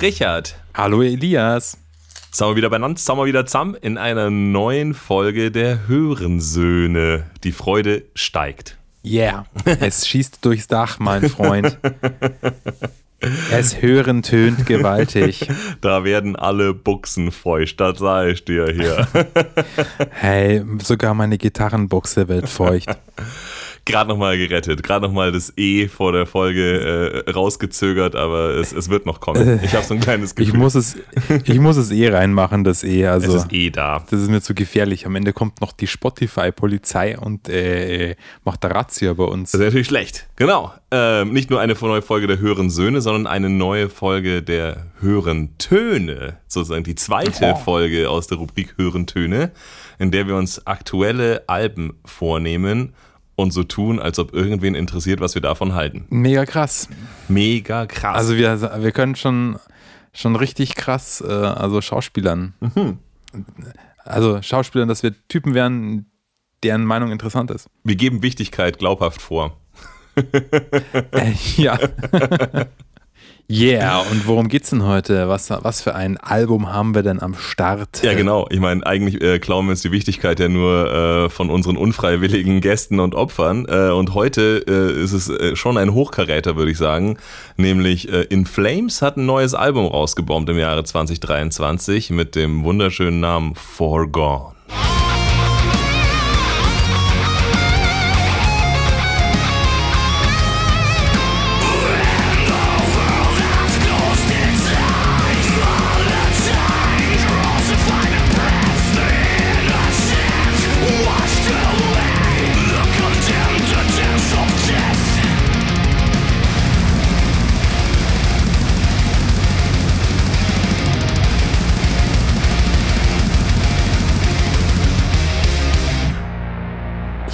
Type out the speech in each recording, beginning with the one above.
Richard. Hallo Elias. Sind wir wieder beieinander, sind wir wieder zusammen in einer neuen Folge der Hörensöhne. Die Freude steigt. Yeah, es schießt durchs Dach, mein Freund. Es hören tönt gewaltig. Da werden alle Buchsen feucht, das sage ich dir hier. Hey, sogar meine Gitarrenbuchse wird feucht. Gerade nochmal gerettet, gerade nochmal das E vor der Folge äh, rausgezögert, aber es, es wird noch kommen. Ich habe so ein kleines Gefühl. Ich muss, es, ich muss es eh reinmachen, das E. Also, es ist eh da. Das ist mir zu gefährlich. Am Ende kommt noch die Spotify-Polizei und äh, macht da Razzia bei uns. Das ist natürlich schlecht. Genau. Ähm, nicht nur eine neue Folge der Hören Söhne, sondern eine neue Folge der Hören Töne. Sozusagen die zweite oh. Folge aus der Rubrik Hören Töne, in der wir uns aktuelle Alben vornehmen und so tun, als ob irgendwen interessiert, was wir davon halten. Mega krass. Mega krass. Also wir, wir können schon, schon richtig krass, äh, also Schauspielern. Mhm. Also Schauspielern, dass wir Typen wären, deren Meinung interessant ist. Wir geben Wichtigkeit glaubhaft vor. äh, ja. Yeah, und worum geht's denn heute? Was, was für ein Album haben wir denn am Start? Ja, genau. Ich meine, eigentlich äh, klauen wir uns die Wichtigkeit ja nur äh, von unseren unfreiwilligen Gästen und Opfern. Äh, und heute äh, ist es äh, schon ein Hochkaräter, würde ich sagen. Nämlich äh, In Flames hat ein neues Album rausgebombt im Jahre 2023 mit dem wunderschönen Namen Forgone.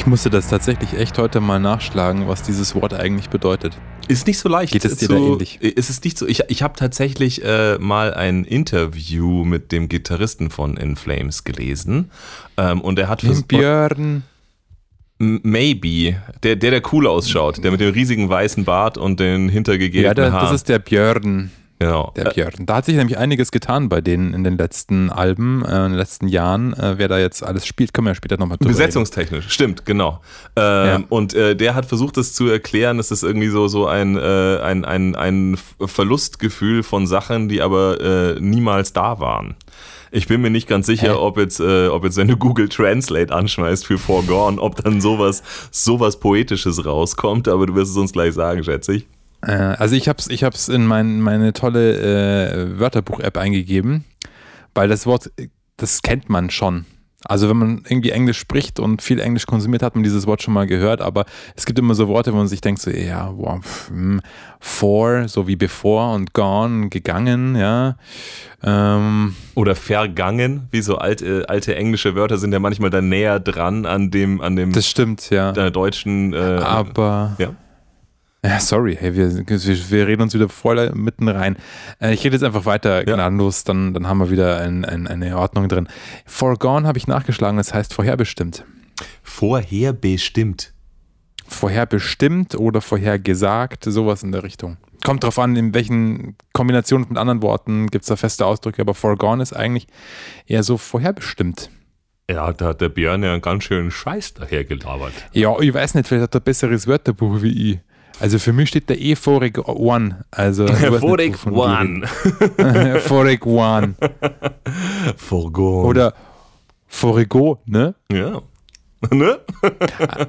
Ich musste das tatsächlich echt heute mal nachschlagen, was dieses Wort eigentlich bedeutet. Ist nicht so leicht. Geht es dir zu, da ähnlich? Ist es nicht so? Ich, ich habe tatsächlich äh, mal ein Interview mit dem Gitarristen von In Flames gelesen. Ähm, und er hat für Björn. Maybe. Der, der, der cool ausschaut. Der mit dem riesigen weißen Bart und den hintergegebenen Ja, der, das ist der Björn. Genau. Der Björn. Da hat sich nämlich einiges getan bei denen in den letzten Alben, äh, in den letzten Jahren. Äh, wer da jetzt alles spielt, können wir ja später nochmal drüber Besetzungstechnisch, reden. stimmt, genau. Ähm, ja. Und äh, der hat versucht, das zu erklären, dass das irgendwie so, so ein, äh, ein, ein, ein Verlustgefühl von Sachen, die aber äh, niemals da waren. Ich bin mir nicht ganz sicher, ob jetzt, äh, ob jetzt, wenn du Google Translate anschmeißt für Forgone, ob dann sowas, sowas Poetisches rauskommt, aber du wirst es uns gleich sagen, schätze ich. Äh, also ich habe es ich hab's in mein, meine tolle äh, Wörterbuch-App eingegeben, weil das Wort, das kennt man schon. Also wenn man irgendwie Englisch spricht und viel Englisch konsumiert, hat man dieses Wort schon mal gehört, aber es gibt immer so Worte, wo man sich denkt so, ja, wow, hm, for, so wie before und gone, gegangen, ja. Ähm, Oder vergangen, wie so alte, alte englische Wörter sind ja manchmal dann näher dran an dem, an dem das stimmt, ja. deutschen. Äh, aber ja. Ja, sorry, hey, wir, wir reden uns wieder voll mitten rein. Äh, ich rede jetzt einfach weiter ja. gnadenlos, dann, dann haben wir wieder ein, ein, eine Ordnung drin. Foregone habe ich nachgeschlagen, das heißt vorherbestimmt. Vorherbestimmt. Vorherbestimmt oder vorhergesagt, sowas in der Richtung. Kommt drauf an, in welchen Kombinationen mit anderen Worten gibt es da feste Ausdrücke, aber foregone ist eigentlich eher so vorherbestimmt. Ja, da hat der Björn ja einen ganz schönen Scheiß daher gelabert. Ja, ich weiß nicht, vielleicht hat er besseres Wörterbuch wie ich. Also für mich steht da eh Forig One. Also Forig One. Forig One. Forgo. Oder Forigo, ne? Ja. Ne?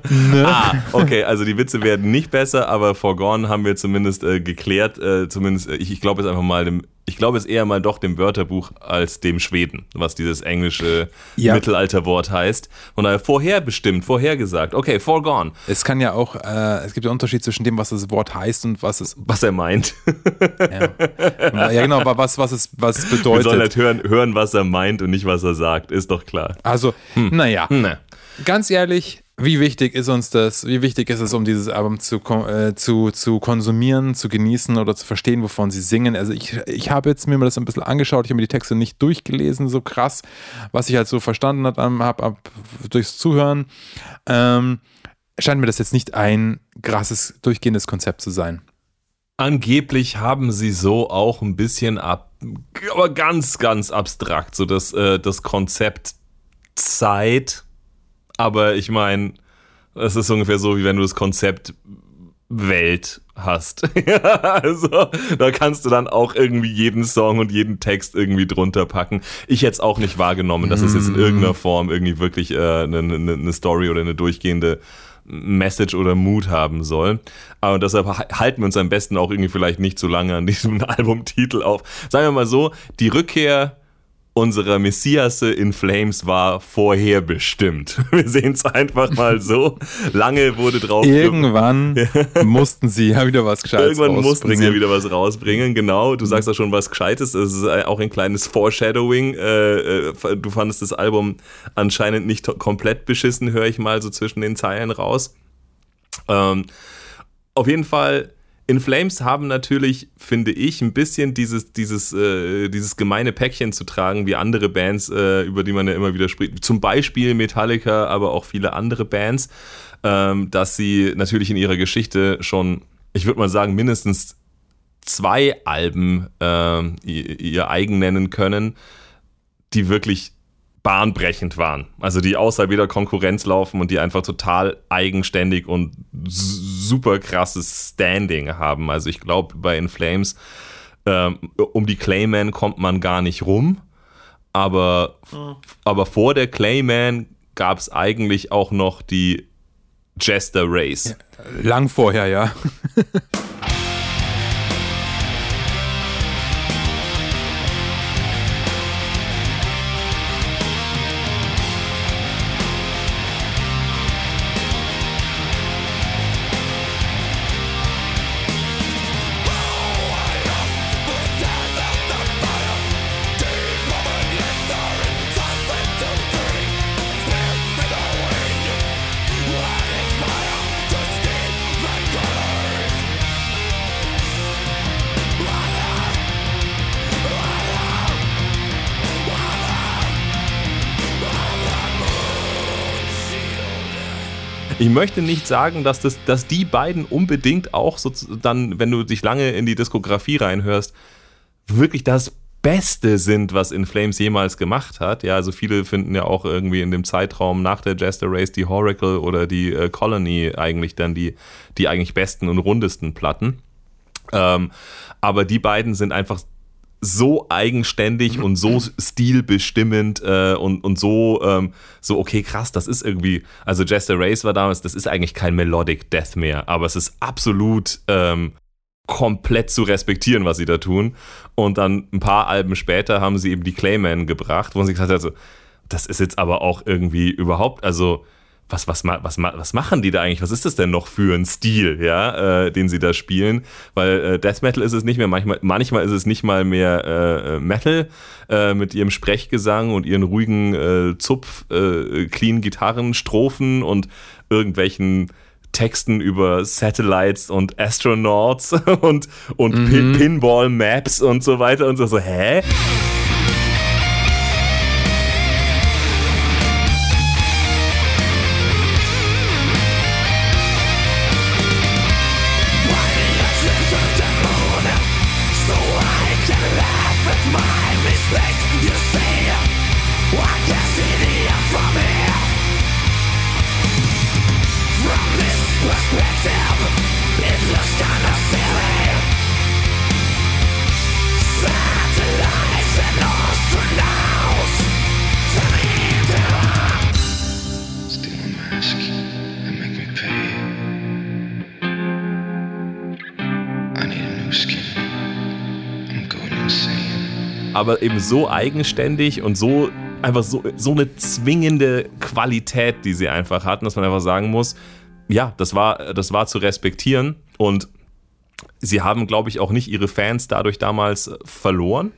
ne? Ah, okay, also die Witze werden nicht besser, aber Forgone haben wir zumindest äh, geklärt. Äh, zumindest, äh, ich, ich glaube es einfach mal dem, ich glaube es eher mal doch dem Wörterbuch als dem Schweden, was dieses englische ja. Mittelalterwort heißt. Und daher vorherbestimmt, vorhergesagt. Okay, forgone. Es kann ja auch, äh, es gibt ja einen Unterschied zwischen dem, was das Wort heißt und was es. Was er meint. ja. ja, genau, was, was, es, was es bedeutet. Wir sollen halt hören, hören, was er meint und nicht, was er sagt, ist doch klar. Also, hm. naja. Ne ganz ehrlich, wie wichtig ist uns das? Wie wichtig ist es, um dieses Album zu, äh, zu, zu konsumieren, zu genießen oder zu verstehen, wovon sie singen? Also ich, ich habe jetzt mir das ein bisschen angeschaut, ich habe mir die Texte nicht durchgelesen, so krass, was ich halt so verstanden habe hab, hab, durchs Zuhören. Ähm, scheint mir das jetzt nicht ein krasses, durchgehendes Konzept zu sein. Angeblich haben sie so auch ein bisschen ab aber ganz, ganz abstrakt, so das, äh, das Konzept Zeit. Aber ich meine, es ist ungefähr so, wie wenn du das Konzept Welt hast. also, da kannst du dann auch irgendwie jeden Song und jeden Text irgendwie drunter packen. Ich hätte es auch nicht wahrgenommen, dass es jetzt in mm. irgendeiner Form irgendwie wirklich äh, eine, eine, eine Story oder eine durchgehende Message oder Mood haben soll. Aber deshalb halten wir uns am besten auch irgendwie vielleicht nicht so lange an diesem Albumtitel auf. Sagen wir mal so, die Rückkehr unserer Messiasse in Flames war vorherbestimmt. Wir sehen es einfach mal so. Lange wurde drauf. Irgendwann mussten sie ja wieder was Gescheites Irgendwann mussten sie ja wieder was rausbringen, genau. Du sagst ja schon was Gescheites. Es ist auch ein kleines Foreshadowing. Äh, äh, du fandest das Album anscheinend nicht komplett beschissen, höre ich mal so zwischen den Zeilen raus. Ähm, auf jeden Fall in Flames haben natürlich, finde ich, ein bisschen dieses, dieses, äh, dieses gemeine Päckchen zu tragen, wie andere Bands, äh, über die man ja immer wieder spricht. Zum Beispiel Metallica, aber auch viele andere Bands, ähm, dass sie natürlich in ihrer Geschichte schon, ich würde mal sagen, mindestens zwei Alben äh, ihr eigen nennen können, die wirklich bahnbrechend waren. Also die außerhalb jeder Konkurrenz laufen und die einfach total eigenständig und super krasses Standing haben. Also ich glaube, bei In Flames ähm, um die Clayman kommt man gar nicht rum. Aber, mhm. aber vor der Clayman gab es eigentlich auch noch die Jester Race. Ja, lang vorher, ja. Ich möchte nicht sagen, dass, das, dass die beiden unbedingt auch so dann, wenn du dich lange in die Diskografie reinhörst, wirklich das Beste sind, was In Flames jemals gemacht hat. Ja, also viele finden ja auch irgendwie in dem Zeitraum nach der Jester Race die Horacle oder die äh, Colony eigentlich dann die, die eigentlich besten und rundesten Platten. Ähm, aber die beiden sind einfach so eigenständig und so stilbestimmend äh, und, und so, ähm, so, okay, krass, das ist irgendwie, also Jester Race war damals, das ist eigentlich kein Melodic Death mehr, aber es ist absolut ähm, komplett zu respektieren, was sie da tun. Und dann ein paar Alben später haben sie eben die Clayman gebracht, wo sie gesagt hat, also, das ist jetzt aber auch irgendwie überhaupt, also was, was, was, was machen die da eigentlich? Was ist das denn noch für ein Stil, ja, äh, den sie da spielen? Weil äh, Death Metal ist es nicht mehr, manchmal, manchmal ist es nicht mal mehr äh, äh Metal äh, mit ihrem Sprechgesang und ihren ruhigen äh, Zupf, clean Gitarren, Strophen und irgendwelchen Texten über Satellites und Astronauts und, und mhm. Pin Pinball Maps und so weiter und so. so hä? Aber eben so eigenständig und so einfach so, so eine zwingende Qualität, die sie einfach hatten, dass man einfach sagen muss, ja, das war, das war zu respektieren und sie haben, glaube ich, auch nicht ihre Fans dadurch damals verloren,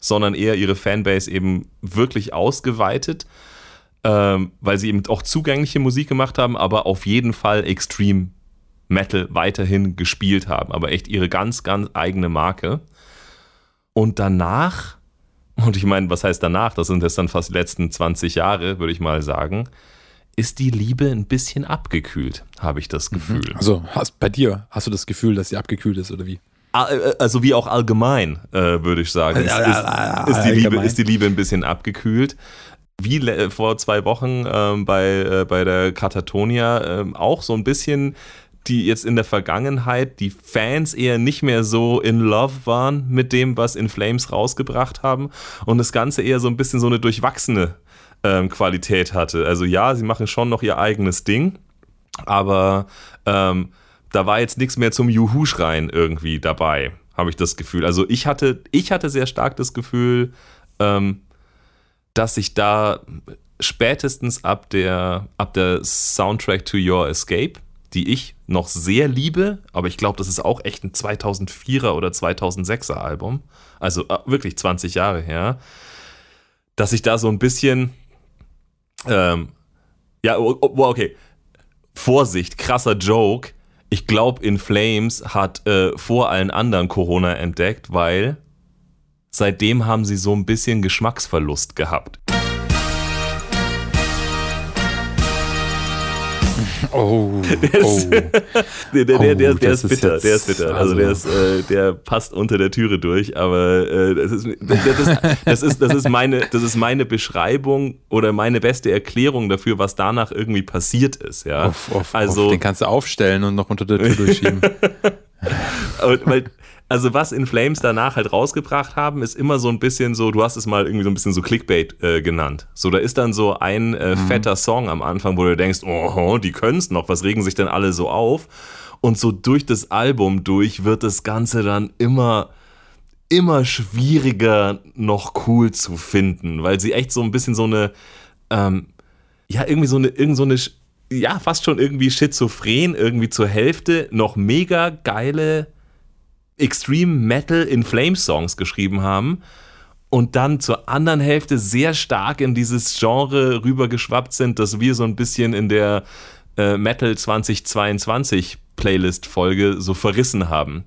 sondern eher ihre Fanbase eben wirklich ausgeweitet, ähm, weil sie eben auch zugängliche Musik gemacht haben, aber auf jeden Fall Extreme Metal weiterhin gespielt haben, aber echt ihre ganz, ganz eigene Marke. Und danach, und ich meine, was heißt danach? Das sind jetzt dann fast die letzten 20 Jahre, würde ich mal sagen. Ist die Liebe ein bisschen abgekühlt, habe ich das mhm. Gefühl. Also hast, bei dir hast du das Gefühl, dass sie abgekühlt ist oder wie? also wie auch allgemein, äh, würde ich sagen, ist, ist, ist, die Liebe, ist die Liebe ein bisschen abgekühlt wie vor zwei Wochen ähm, bei, äh, bei der Katatonia ähm, auch so ein bisschen die jetzt in der Vergangenheit die Fans eher nicht mehr so in love waren mit dem, was In Flames rausgebracht haben und das Ganze eher so ein bisschen so eine durchwachsene ähm, Qualität hatte. Also ja, sie machen schon noch ihr eigenes Ding, aber ähm, da war jetzt nichts mehr zum Juhu-Schreien irgendwie dabei, habe ich das Gefühl. Also ich hatte, ich hatte sehr stark das Gefühl, ähm, dass sich da spätestens ab der, ab der Soundtrack to Your Escape, die ich noch sehr liebe, aber ich glaube, das ist auch echt ein 2004er oder 2006er Album, also äh, wirklich 20 Jahre her, dass ich da so ein bisschen, ähm, ja, oh, oh, okay, Vorsicht, krasser Joke. Ich glaube, In Flames hat äh, vor allen anderen Corona entdeckt, weil seitdem haben sie so ein bisschen Geschmacksverlust gehabt. Oh, der ist, oh. der, der, der, der, Oh, der das ist ist bitter, jetzt- der ist bitter. Also, also- der, ist, äh, der passt unter der Türe durch, aber äh, das, ist, das, ist, das, ist, das, ist meine, das ist meine Beschreibung oder meine beste Erklärung dafür, was danach irgendwie passiert ist. Ja? Uff, uff, also, uff. Den kannst du aufstellen und noch unter der Tür durchschieben. Aber, weil, also was In Flames danach halt rausgebracht haben, ist immer so ein bisschen so, du hast es mal irgendwie so ein bisschen so Clickbait äh, genannt. So, da ist dann so ein äh, fetter Song am Anfang, wo du denkst, oh, die können es noch, was regen sich denn alle so auf? Und so durch das Album durch wird das Ganze dann immer immer schwieriger noch cool zu finden, weil sie echt so ein bisschen so eine ähm, ja, irgendwie so eine, irgend so eine, ja, fast schon irgendwie schizophren, irgendwie zur Hälfte noch mega geile Extreme Metal in Flames Songs geschrieben haben und dann zur anderen Hälfte sehr stark in dieses Genre rübergeschwappt sind, dass wir so ein bisschen in der äh, Metal 2022 Playlist-Folge so verrissen haben.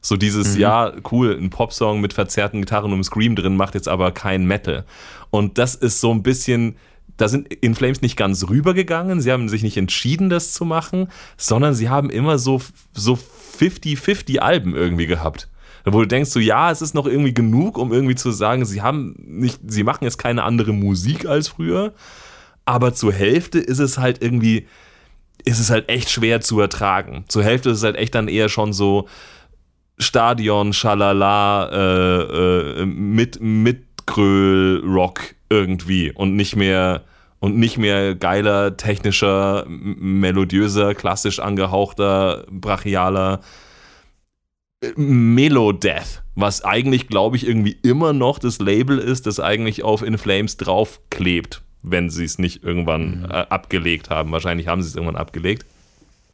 So dieses, ja, cool, ein Popsong mit verzerrten Gitarren und einem Scream drin macht jetzt aber kein Metal. Und das ist so ein bisschen, da sind In Flames nicht ganz rübergegangen, sie haben sich nicht entschieden, das zu machen, sondern sie haben immer so, so 50-50 Alben irgendwie gehabt. Wo du denkst so, ja, es ist noch irgendwie genug, um irgendwie zu sagen, sie haben nicht, sie machen jetzt keine andere Musik als früher, aber zur Hälfte ist es halt irgendwie, ist es halt echt schwer zu ertragen. Zur Hälfte ist es halt echt dann eher schon so Stadion, Schalala, äh, äh, mit, mit Kröl, Rock irgendwie und nicht mehr und nicht mehr geiler, technischer, melodiöser, klassisch angehauchter, brachialer äh, Melodeath, was eigentlich, glaube ich, irgendwie immer noch das Label ist, das eigentlich auf In Flames draufklebt, wenn sie es nicht irgendwann äh, abgelegt haben. Wahrscheinlich haben sie es irgendwann abgelegt.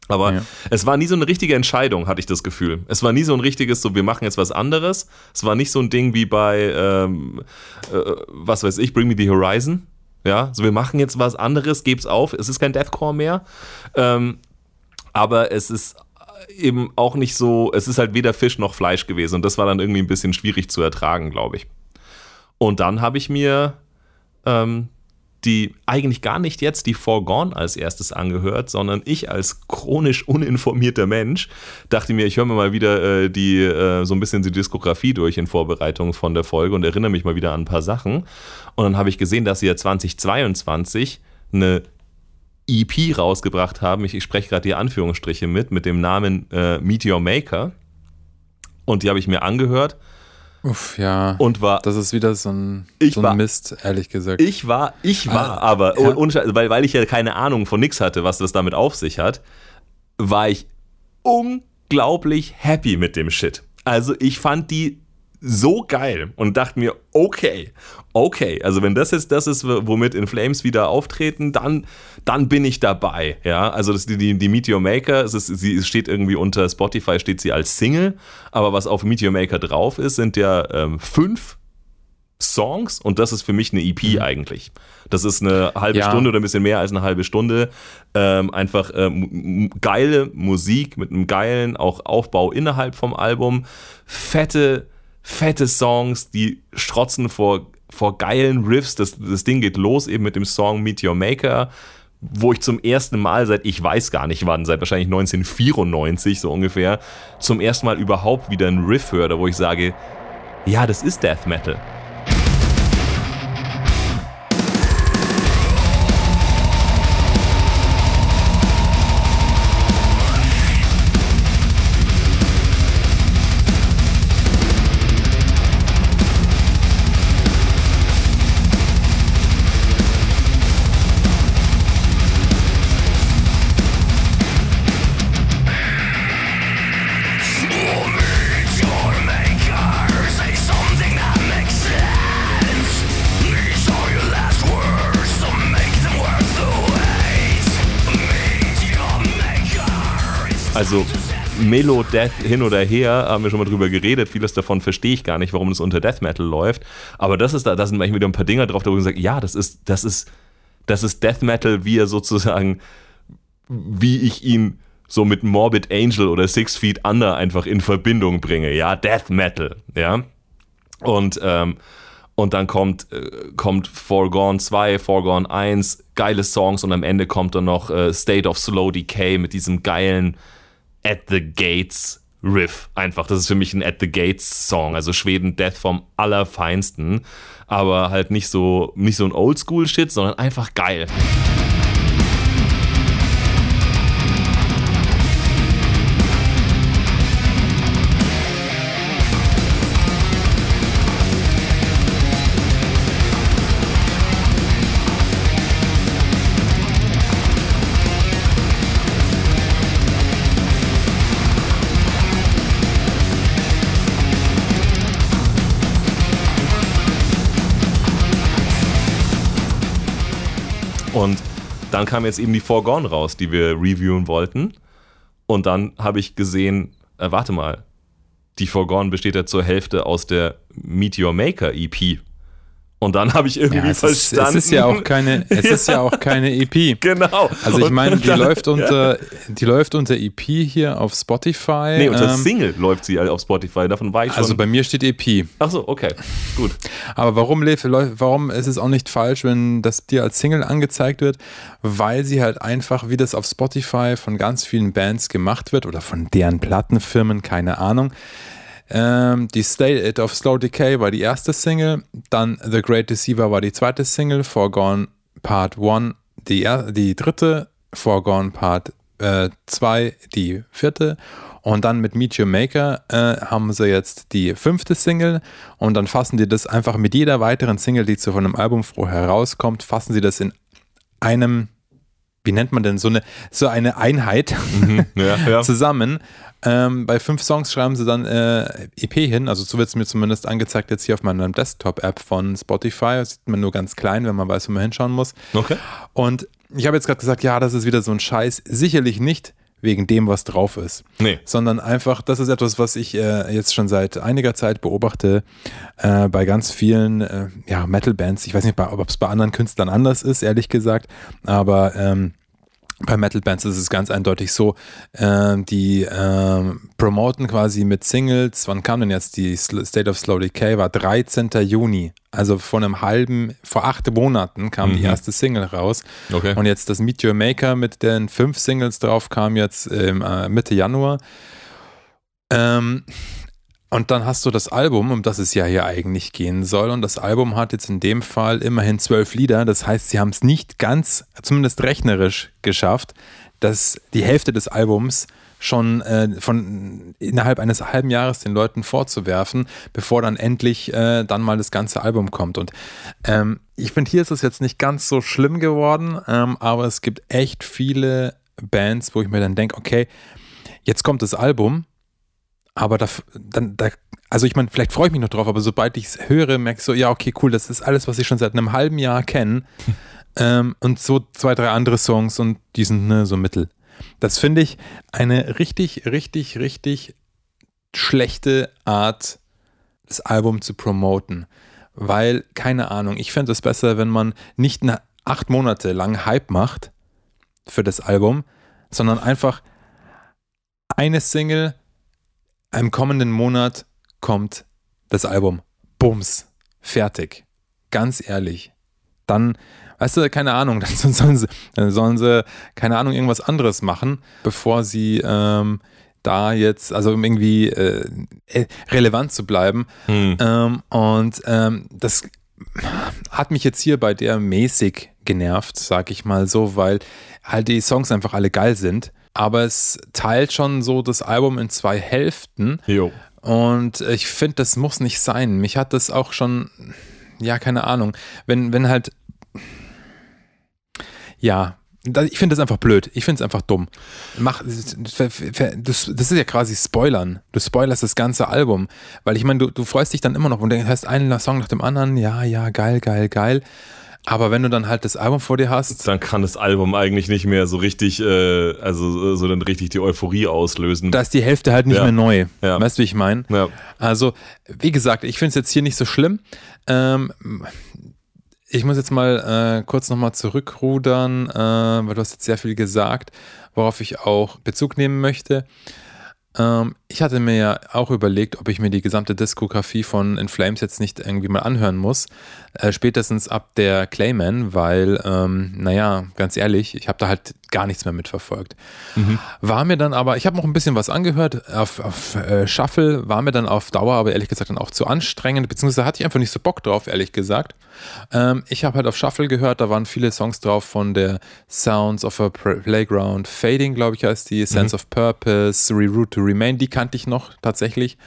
Aber Ja. es war nie so eine richtige Entscheidung, hatte ich das Gefühl. Es war nie so ein richtiges, so wir machen jetzt was anderes. Es war nicht so ein Ding wie bei, ähm, äh, was weiß ich, Bring Me the Horizon. Ja, so wir machen jetzt was anderes, geb's auf. Es ist kein Deathcore mehr. Ähm, aber es ist eben auch nicht so, es ist halt weder Fisch noch Fleisch gewesen. Und das war dann irgendwie ein bisschen schwierig zu ertragen, glaube ich. Und dann habe ich mir ähm, die eigentlich gar nicht jetzt die Forgone als erstes angehört, sondern ich als chronisch uninformierter Mensch dachte mir, ich höre mir mal wieder äh, die äh, so ein bisschen die Diskografie durch in Vorbereitung von der Folge und erinnere mich mal wieder an ein paar Sachen. Und dann habe ich gesehen, dass sie ja 2022 eine EP rausgebracht haben. Ich, ich spreche gerade die Anführungsstriche mit, mit dem Namen äh, Meteor Maker. Und die habe ich mir angehört Uff, ja. und war das ist wieder so ein, Ich so war- ein Mist, ehrlich gesagt. Ich war, ich war Ah, aber, ja. und, und, weil, weil ich ja keine Ahnung von nix hatte, was das damit auf sich hat, war ich unglaublich happy mit dem Shit. Also ich fand die so geil und dachte mir, okay, okay, also wenn das jetzt das ist, womit In Flames wieder auftreten, dann, dann bin ich dabei, ja, also das, die, die, die Meteor Maker, es, ist, sie steht irgendwie unter Spotify, steht sie als Single, aber was auf Meteor Maker drauf ist, sind ja ähm, fünf Songs und das ist für mich eine EP eigentlich. Das ist eine halbe Ja. Stunde oder ein bisschen mehr als eine halbe Stunde. Ähm, einfach ähm, geile Musik mit einem geilen auch Aufbau innerhalb vom Album. Fette, fette Songs, die strotzen vor, vor geilen Riffs. Das, das Ding geht los eben mit dem Song Meet Your Maker. wo ich zum ersten Mal seit, ich weiß gar nicht wann, seit wahrscheinlich 1994 so ungefähr, zum ersten Mal überhaupt wieder einen Riff höre, wo ich sage, ja, das ist Death Metal. Also Melo Death hin oder her, haben wir schon mal drüber geredet. Vieles davon verstehe ich gar nicht, warum das unter Death Metal läuft. Aber das ist da, da sind manchmal wieder ein paar Dinger drauf, da wo ich sage, ja, das ist, das ist, das ist Death Metal, wie er sozusagen, wie ich ihn so mit Morbid Angel oder Six Feet Under einfach in Verbindung bringe. Ja, Death Metal, ja. Und, ähm, und dann kommt, äh, kommt Forgone 2, Forgone 1, geile Songs und am Ende kommt dann noch äh, State of Slow Decay mit diesem geilen At the Gates Riff. Einfach, das ist für mich ein At the Gates Song. Also Schweden Death vom Allerfeinsten. Aber halt nicht so, nicht so ein Oldschool-Shit, sondern einfach geil. Dann kam jetzt eben die Forgone raus, die wir reviewen wollten. Und dann habe ich gesehen, äh, warte mal, die Forgone besteht ja zur Hälfte aus der Meteor Maker EP. Und dann habe ich irgendwie ja, es verstanden. Ist, es ist ja auch keine, es ja. ist ja auch keine EP. Genau. Also ich meine, die läuft unter, ja. die läuft unter EP hier auf Spotify. Nee, unter ähm, Single läuft sie auf Spotify. Davon war ich also schon. Also bei mir steht EP. Ach so, okay, gut. Aber warum, warum ist es auch nicht falsch, wenn das dir als Single angezeigt wird? Weil sie halt einfach, wie das auf Spotify von ganz vielen Bands gemacht wird oder von deren Plattenfirmen, keine Ahnung ähm, die State of Slow Decay war die erste Single, dann The Great Deceiver war die zweite Single, Foregone Part 1 die, die dritte, Foregone Part 2 äh, die vierte. Und dann mit Meet Your Maker äh, haben sie jetzt die fünfte Single. Und dann fassen die das einfach mit jeder weiteren Single, die zu von einem Album vorher rauskommt, fassen sie das in einem wie nennt man denn so eine so eine Einheit mhm, ja, ja. zusammen ähm, bei fünf Songs schreiben sie dann äh, EP hin, also so wird es mir zumindest angezeigt jetzt hier auf meiner Desktop-App von Spotify. Das sieht man nur ganz klein, wenn man weiß, wo man hinschauen muss. Okay. Und ich habe jetzt gerade gesagt, ja, das ist wieder so ein Scheiß. Sicherlich nicht wegen dem, was drauf ist. Nee. Sondern einfach, das ist etwas, was ich äh, jetzt schon seit einiger Zeit beobachte äh, bei ganz vielen äh, ja, Metal-Bands. Ich weiß nicht, ob es bei anderen Künstlern anders ist, ehrlich gesagt, aber ähm, bei Metal Bands ist es ganz eindeutig so, äh, die äh, promoten quasi mit Singles. Wann kam denn jetzt die State of Slow Decay? War 13. Juni. Also vor einem halben, vor acht Monaten kam mhm. die erste Single raus. Okay. Und jetzt das Meet Your Maker mit den fünf Singles drauf kam jetzt ähm, äh, Mitte Januar. Ähm, und dann hast du das Album, um das es ja hier eigentlich gehen soll. Und das Album hat jetzt in dem Fall immerhin zwölf Lieder. Das heißt, sie haben es nicht ganz, zumindest rechnerisch, geschafft, dass die Hälfte des Albums schon äh, von innerhalb eines halben Jahres den Leuten vorzuwerfen, bevor dann endlich äh, dann mal das ganze Album kommt. Und ähm, ich finde, hier ist es jetzt nicht ganz so schlimm geworden, ähm, aber es gibt echt viele Bands, wo ich mir dann denke, okay, jetzt kommt das Album aber da, dann, da, also ich meine, vielleicht freue ich mich noch drauf, aber sobald ich es höre, merke ich so, ja, okay, cool, das ist alles, was ich schon seit einem halben Jahr kenne. ähm, und so zwei, drei andere Songs und die sind ne, so mittel. Das finde ich eine richtig, richtig, richtig schlechte Art, das Album zu promoten. Weil, keine Ahnung, ich fände es besser, wenn man nicht eine acht Monate lang Hype macht für das Album, sondern einfach eine Single im kommenden Monat kommt das Album. Bums. Fertig. Ganz ehrlich. dann, weißt du, keine Ahnung, dann sollen sie, dann sollen sie keine Ahnung, irgendwas anderes machen, bevor sie ähm, da jetzt, also um irgendwie äh, äh relevant zu bleiben. Hm. Ähm, und ähm, das hat mich jetzt hier bei der mäßig genervt, sag ich mal so, weil halt die Songs einfach alle geil sind. Aber es teilt schon so das Album in zwei Hälften. Jo. Und ich finde, das muss nicht sein. Mich hat das auch schon, ja, keine Ahnung, wenn, wenn halt, ja, ich finde das einfach blöd. Ich finde es einfach dumm. Mach, das, das ist ja quasi Spoilern. Du spoilerst das ganze Album. Weil ich meine, du, du freust dich dann immer noch und du hörst einen Song nach dem anderen. Ja, ja, geil, geil, geil. Aber wenn du dann halt das Album vor dir hast. Dann kann das Album eigentlich nicht mehr so richtig, äh, also so dann richtig die Euphorie auslösen. Da ist die Hälfte halt nicht ja. mehr neu. Ja. Weißt du, wie ich meine? Ja. Also, wie gesagt, ich finde es jetzt hier nicht so schlimm. Ähm, ich muss jetzt mal äh, kurz nochmal zurückrudern, äh, weil du hast jetzt sehr viel gesagt, worauf ich auch Bezug nehmen möchte. Ähm, ich hatte mir ja auch überlegt, ob ich mir die gesamte Diskografie von In Flames jetzt nicht irgendwie mal anhören muss. Äh, spätestens ab der Clayman, weil, ähm, naja, ganz ehrlich, ich habe da halt gar nichts mehr mitverfolgt. Mhm. War mir dann aber, ich habe noch ein bisschen was angehört auf, auf äh, Shuffle, war mir dann auf Dauer aber ehrlich gesagt dann auch zu anstrengend, beziehungsweise hatte ich einfach nicht so Bock drauf, ehrlich gesagt. Ähm, ich habe halt auf Shuffle gehört, da waren viele Songs drauf von der Sounds of a Playground, Fading, glaube ich, heißt die, Sense mhm. of Purpose, Reroute to Remain, die kannte ich noch tatsächlich.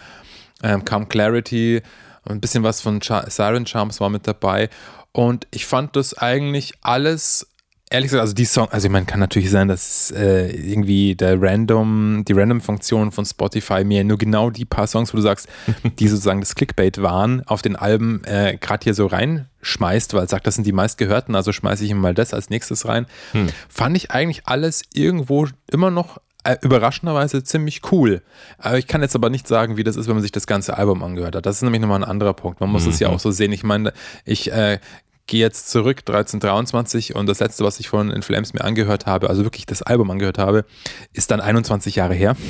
Ähm, Come Clarity, ein bisschen was von Char Siren Charms war mit dabei. Und ich fand das eigentlich alles ehrlich gesagt, also die Song, also ich meine, kann natürlich sein, dass äh, irgendwie der Random, die Random-Funktion von Spotify mir nur genau die paar Songs, wo du sagst, die sozusagen das Clickbait waren, auf den Alben äh, gerade hier so reinschmeißt, weil es sagt, das sind die meistgehörten, also schmeiße ich ihm mal das als nächstes rein. Hm. Fand ich eigentlich alles irgendwo immer noch äh, überraschenderweise ziemlich cool. Aber ich kann jetzt aber nicht sagen, wie das ist, wenn man sich das ganze Album angehört hat. Das ist nämlich nochmal ein anderer Punkt. Man muss es mhm. ja auch so sehen. Ich meine, ich äh, gehe jetzt zurück 1323 und das letzte, was ich von In Flames mir angehört habe, also wirklich das Album angehört habe, ist dann 21 Jahre her.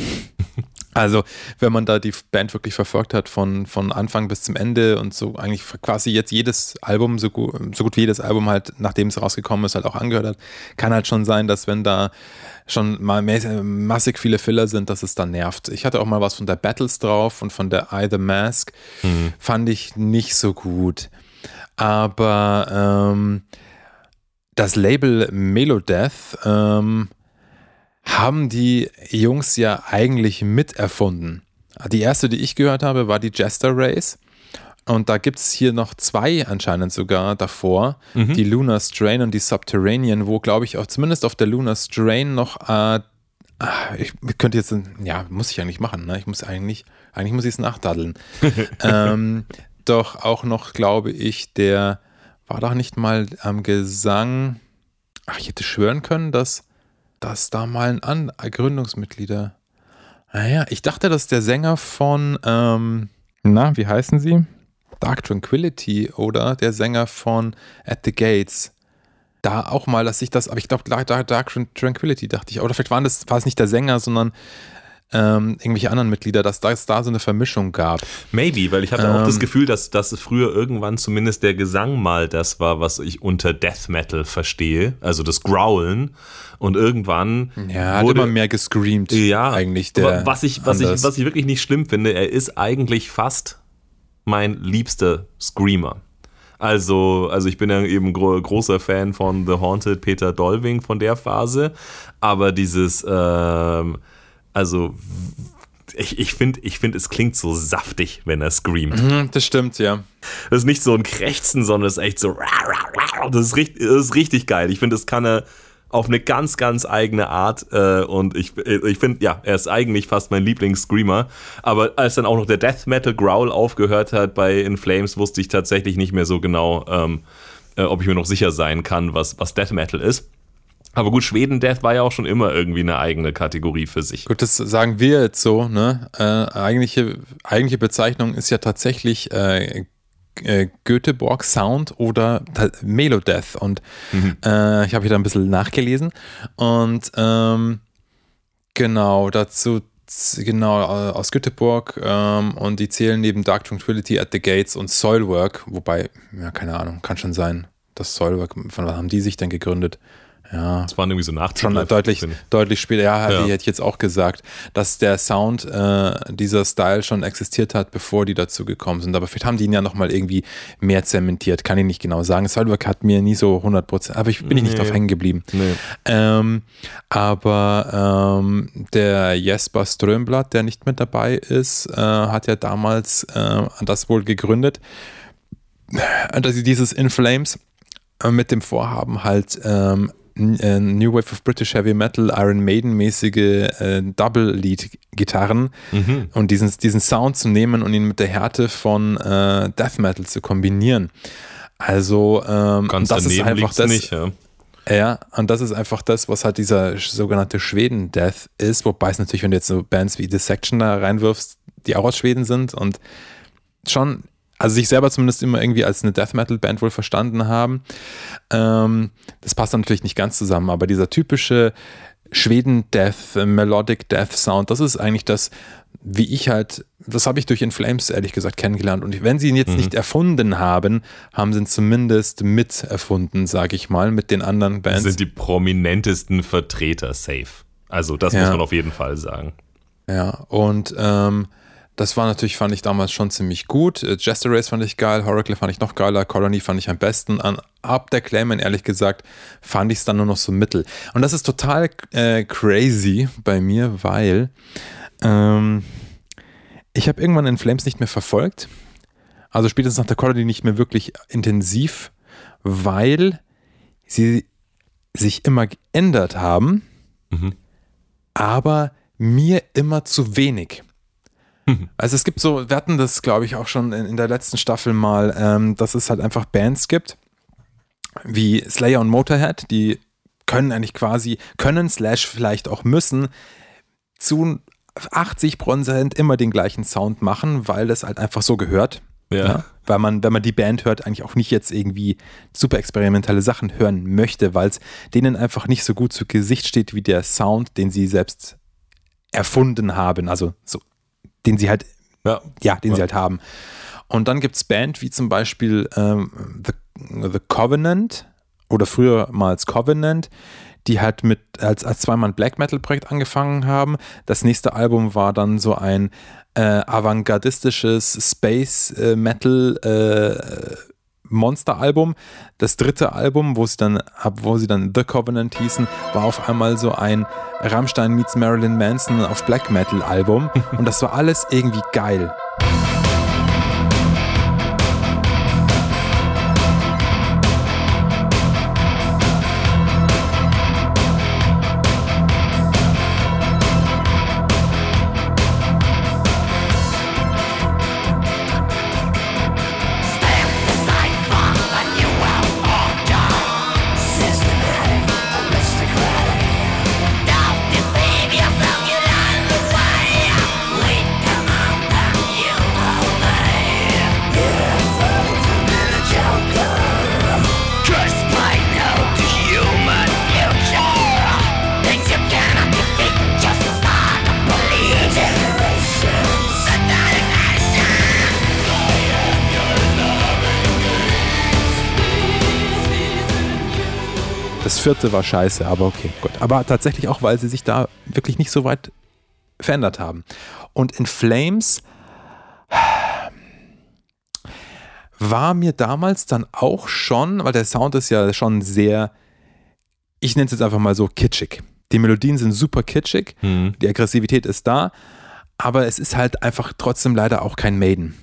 Also, wenn man da die Band wirklich verfolgt hat von, von Anfang bis zum Ende und so eigentlich quasi jetzt jedes Album, so gut, so gut wie jedes Album halt, nachdem es rausgekommen ist, halt auch angehört hat, kann halt schon sein, dass wenn da schon mal massig viele Filler sind, dass es dann nervt. Ich hatte auch mal was von der Battles drauf und von der I The Mask. Mhm. Fand ich nicht so gut. Aber ähm, das Label Melodeath ähm, haben die Jungs ja eigentlich miterfunden. Die erste, die ich gehört habe, war die Jester Race. Und da gibt es hier noch zwei anscheinend sogar davor, mhm. die Lunar Strain und die Subterranean, wo, glaube ich, auch zumindest auf der Lunar Strain noch, äh, ah, ich könnte jetzt, ja, muss ich eigentlich machen, ne? Ich muss eigentlich, eigentlich muss ich es nachdaddeln. ähm, doch auch noch, glaube ich, der war doch nicht mal am Gesang. Ach, ich hätte schwören können, dass, dass da mal ein An Gründungsmitglieder. Naja, ich dachte, dass der Sänger von, ähm, na, wie heißen sie? Dark Tranquility oder der Sänger von At the Gates. Da auch mal, dass ich das, aber ich glaube, Dark, Dark Tranquility dachte ich, oder vielleicht waren das, war es nicht der Sänger, sondern ähm, irgendwelche anderen Mitglieder, dass es da so eine Vermischung gab. Maybe, weil ich hatte ähm, auch das ähm. Gefühl, dass, dass früher irgendwann zumindest der Gesang mal das war, was ich unter Death Metal verstehe, also das Growlen. Und irgendwann. Ja, wurde, immer mehr gescreamt. Ja, eigentlich der. Was ich, was, ich, was ich wirklich nicht schlimm finde, er ist eigentlich fast mein liebster Screamer. Also, also ich bin ja eben gro großer Fan von The Haunted Peter Dolving von der Phase, aber dieses ähm, also ich, ich finde, ich find, es klingt so saftig, wenn er screamt. Mhm, das stimmt, ja. Das ist nicht so ein Krächzen, sondern es ist echt so. Das ist richtig, das ist richtig geil. Ich finde, das kann er auf eine ganz, ganz eigene Art. Äh, und ich, ich finde, ja, er ist eigentlich fast mein Lieblings-Screamer. Aber als dann auch noch der Death Metal Growl aufgehört hat bei In Flames, wusste ich tatsächlich nicht mehr so genau, ähm, äh, ob ich mir noch sicher sein kann, was, was Death Metal ist. Aber gut, Schweden Death war ja auch schon immer irgendwie eine eigene Kategorie für sich. Gut, das sagen wir jetzt so, ne? Äh, eigentliche, eigentliche Bezeichnung ist ja tatsächlich äh, äh, Göteborg Sound oder Melodeath. Und mhm. äh, ich habe hier da ein bisschen nachgelesen. Und ähm, genau, dazu genau äh, aus Göteborg ähm, und die zählen neben Dark Tranquility at the Gates und Soilwork, wobei, ja, keine Ahnung, kann schon sein das Soilwork, von wann haben die sich denn gegründet? Ja. Das waren irgendwie so nach Schon deutlich, deutlich später, ja, hätte, ja. hätte ich jetzt auch gesagt, dass der Sound, äh, dieser Style schon existiert hat, bevor die dazu gekommen sind. Aber vielleicht haben die ihn ja nochmal irgendwie mehr zementiert, kann ich nicht genau sagen. Soilwork hat mir nie so 100 Prozent, aber ich bin nee. nicht drauf hängen geblieben. Nee. Ähm, aber ähm, der Jesper Strömblatt, der nicht mit dabei ist, äh, hat ja damals äh, das wohl gegründet. Also dieses In Flames äh, mit dem Vorhaben halt ähm, äh, New Wave of British Heavy Metal, Iron Maiden-mäßige äh, Double-Lead-Gitarren mhm. und diesen, diesen Sound zu nehmen und ihn mit der Härte von äh, Death Metal zu kombinieren. Also, ähm, Ganz das ist einfach das. Nicht, ja. Ja, und das ist einfach das, was halt dieser sogenannte Schweden-Death ist, wobei es natürlich, wenn du jetzt so Bands wie Dissection da reinwirfst, die auch aus Schweden sind und schon also sich selber zumindest immer irgendwie als eine Death Metal Band wohl verstanden haben. Ähm, das passt dann natürlich nicht ganz zusammen, aber dieser typische Schweden-Death, Melodic Death Sound, das ist eigentlich das, wie ich halt, das habe ich durch In Flames ehrlich gesagt kennengelernt. Und wenn sie ihn jetzt mhm. nicht erfunden haben, haben sie ihn zumindest mit erfunden, sage ich mal, mit den anderen Bands. Das sind die prominentesten Vertreter safe. Also das ja. muss man auf jeden Fall sagen. Ja, und ähm, das war natürlich, fand ich damals schon ziemlich gut. Äh, Jester Race fand ich geil, Horacle fand ich noch geiler, Colony fand ich am besten. An ab der Clayman, ehrlich gesagt, fand ich es dann nur noch so mittel. Und das ist total äh, crazy bei mir, weil ähm, ich habe irgendwann in Flames nicht mehr verfolgt. Also spätestens nach der Colony nicht mehr wirklich intensiv, weil sie sich immer geändert haben, mhm. aber mir immer zu wenig. Also es gibt so, wir hatten das, glaube ich, auch schon in, in, der letzten Staffel mal, ähm, dass es halt einfach Bands gibt, wie Slayer und Motorhead, die können eigentlich quasi, können slash vielleicht auch müssen, zu 80 Prozent immer den gleichen Sound machen, weil das halt einfach so gehört. Ja. ja. Weil man, wenn man die Band hört, eigentlich auch nicht jetzt irgendwie super experimentelle Sachen hören möchte, weil es denen einfach nicht so gut zu Gesicht steht wie der Sound, den sie selbst erfunden haben. Also so den sie halt, ja, ja den ja. sie halt haben. Und dann gibt es Band wie zum Beispiel ähm, The, The Covenant oder früher mal als Covenant, die halt mit als, als Zweimann Black Metal Projekt angefangen haben. Das nächste Album war dann so ein äh, avantgardistisches Space äh, Metal äh, Monster-Album. Das dritte Album, wo sie dann, wo sie dann The Covenant hießen, war auf einmal so ein Rammstein meets Marilyn Manson auf Black Metal Album. Und das war alles irgendwie geil. Vierte war scheiße, aber okay, gut. Aber tatsächlich auch, weil sie sich da wirklich nicht so weit verändert haben. Und in Flames war mir damals dann auch schon, weil der Sound ist ja schon sehr, ich nenne es jetzt einfach mal so kitschig. Die Melodien sind super kitschig, mhm. die Aggressivität ist da, aber es ist halt einfach trotzdem leider auch kein Maiden.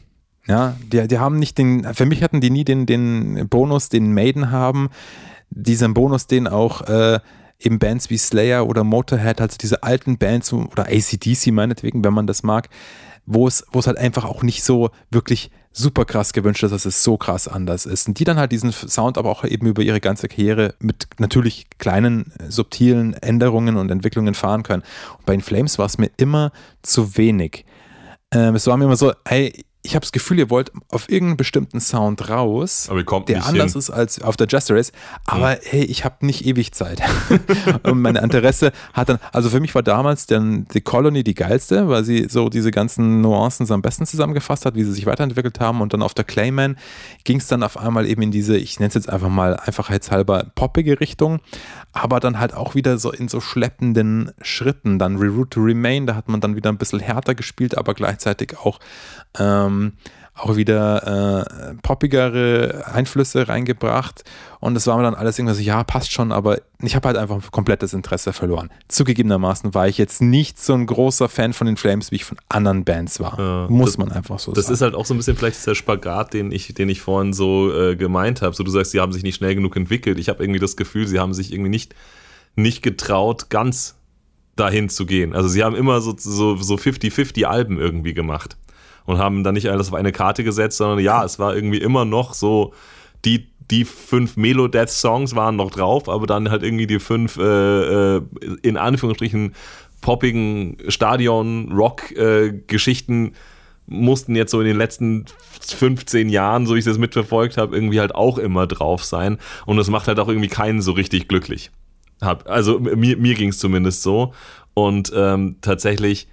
Ja, die, die haben nicht den, für mich hatten die nie den, den Bonus, den Maiden haben diesen Bonus, den auch äh, eben Bands wie Slayer oder Motorhead, also diese alten Bands oder ACDC meinetwegen, wenn man das mag, wo es, wo es halt einfach auch nicht so wirklich super krass gewünscht ist, dass es so krass anders ist. Und die dann halt diesen Sound aber auch eben über ihre ganze Karriere mit natürlich kleinen, subtilen Änderungen und Entwicklungen fahren können. Und bei den Flames war es mir immer zu wenig. Ähm, es war mir immer so, hey, ich habe das Gefühl, ihr wollt auf irgendeinen bestimmten Sound raus, der anders hin. ist als auf der Just Race. Aber mhm. hey, ich habe nicht ewig Zeit. und mein Interesse hat dann, also für mich war damals dann The Colony die geilste, weil sie so diese ganzen Nuancen so am besten zusammengefasst hat, wie sie sich weiterentwickelt haben. Und dann auf der Clayman ging es dann auf einmal eben in diese, ich nenne es jetzt einfach mal einfachheitshalber poppige Richtung, aber dann halt auch wieder so in so schleppenden Schritten. Dann Reroute to Remain, da hat man dann wieder ein bisschen härter gespielt, aber gleichzeitig auch ähm, auch wieder äh, poppigere Einflüsse reingebracht und das war mir dann alles irgendwie so, ja, passt schon, aber ich habe halt einfach komplettes Interesse verloren. Zugegebenermaßen war ich jetzt nicht so ein großer Fan von den Flames, wie ich von anderen Bands war. Ja, Muss das, man einfach so das sagen. Das ist halt auch so ein bisschen vielleicht dieser Spagat, den ich, den ich vorhin so äh, gemeint habe. So, du sagst, sie haben sich nicht schnell genug entwickelt. Ich habe irgendwie das Gefühl, sie haben sich irgendwie nicht, nicht getraut, ganz dahin zu gehen. Also sie haben immer so 50-50 so Alben irgendwie gemacht und haben dann nicht alles auf eine Karte gesetzt, sondern ja, es war irgendwie immer noch so, die, die fünf Melo-Death-Songs waren noch drauf, aber dann halt irgendwie die fünf, äh, äh in Anführungsstrichen, poppigen Stadion-Rock-Geschichten äh, mussten jetzt so in den letzten 15 Jahren, so wie ich das mitverfolgt habe, irgendwie halt auch immer drauf sein. Und das macht halt auch irgendwie keinen so richtig glücklich. Also mir, mir ging es zumindest so. Und ähm, tatsächlich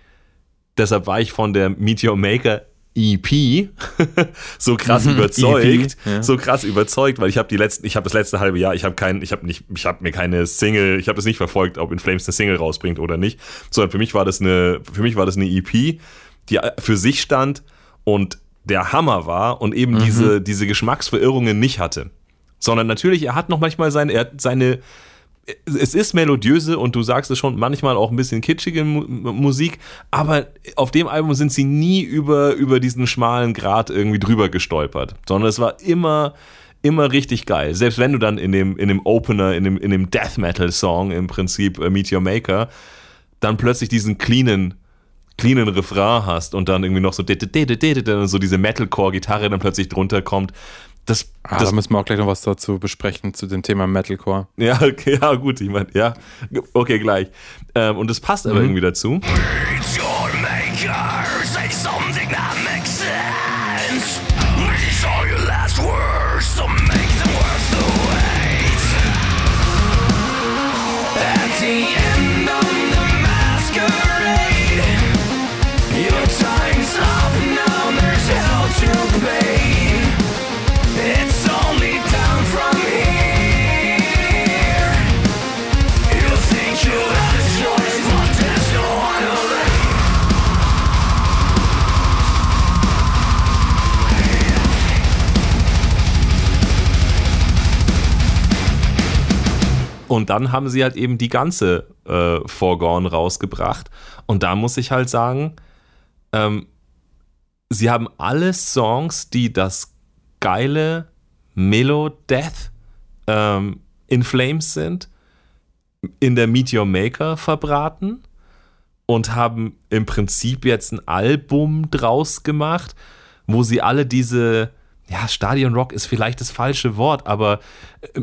Deshalb war ich von der Meteor Maker EP so krass mhm, überzeugt, EP, ja. so krass überzeugt, weil ich habe die letzten, ich habe das letzte halbe Jahr, ich habe kein, ich habe nicht, ich habe mir keine Single, ich habe es nicht verfolgt, ob In Flames eine Single rausbringt oder nicht, sondern für mich war das eine, für mich war das eine EP, die für sich stand und der Hammer war und eben mhm. diese diese Geschmacksverirrungen nicht hatte, sondern natürlich er hat noch manchmal seine, er hat seine es ist melodiöse und du sagst es schon, manchmal auch ein bisschen kitschige Musik, aber auf dem Album sind sie nie über, über diesen schmalen Grat irgendwie drüber gestolpert, sondern es war immer, immer richtig geil. Selbst wenn du dann in dem, in dem Opener, in dem, in dem Death Metal Song im Prinzip äh, Meet Your Maker, dann plötzlich diesen cleanen, cleanen Refrain hast und dann irgendwie noch so, so diese Metalcore-Gitarre dann plötzlich drunter kommt. Das, ah, das da müssen wir auch gleich noch was dazu besprechen, zu dem Thema Metalcore. Ja, okay, ja, gut, ich meine, ja, okay, gleich. Ähm, und das passt aber mhm. irgendwie dazu. At Und dann haben sie halt eben die ganze äh, Foregone rausgebracht. Und da muss ich halt sagen, ähm, sie haben alle Songs, die das geile Melo-Death ähm, in Flames sind, in der Meteor Maker verbraten und haben im Prinzip jetzt ein Album draus gemacht, wo sie alle diese ja, Stadion Rock ist vielleicht das falsche Wort, aber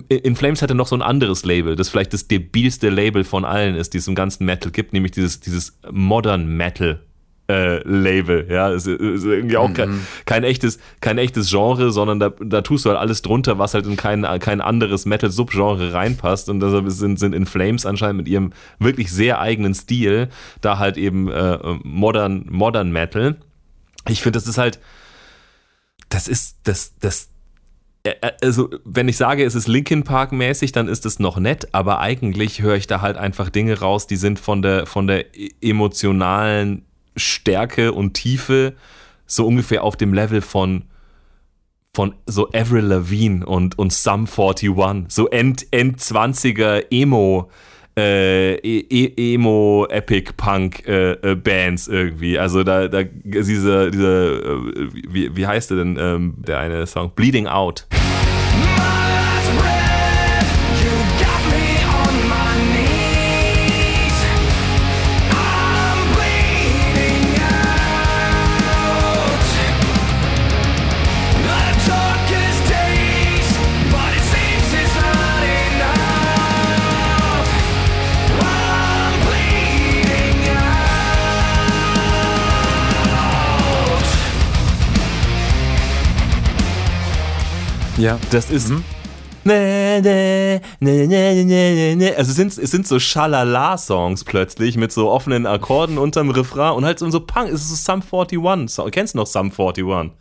äh, In Flames hatte noch so ein anderes Label, das vielleicht das debilste Label von allen ist, die es im ganzen Metal gibt, nämlich dieses, dieses Modern Metal. Äh, Label, ja, ist, ist irgendwie auch mhm. kein, kein, echtes, kein echtes Genre, sondern da, da tust du halt alles drunter, was halt in kein, kein anderes Metal-Subgenre reinpasst und deshalb sind, sind In Flames anscheinend mit ihrem wirklich sehr eigenen Stil da halt eben äh, modern, modern Metal. Ich finde, das ist halt, das ist, das, das, äh, äh, also wenn ich sage, es ist Linkin Park mäßig, dann ist es noch nett, aber eigentlich höre ich da halt einfach Dinge raus, die sind von der, von der e-, emotionalen Stärke und Tiefe so ungefähr auf dem Level von von so Avril Lavigne und, und Sum 41, so End, End 20er Emo äh, e, e Emo, Epic Punk äh, äh, Bands irgendwie. Also da, da diese, diese äh, wie, wie heißt der denn, ähm, der eine Song? Bleeding Out. Ja. Das ist. Mhm. Ne, ne, ne, also es sind, es sind so Schalala-Songs plötzlich mit so offenen Akkorden unterm Refrain und halt so Punk, es ist so Sum 41. Kennst du noch Sum 41?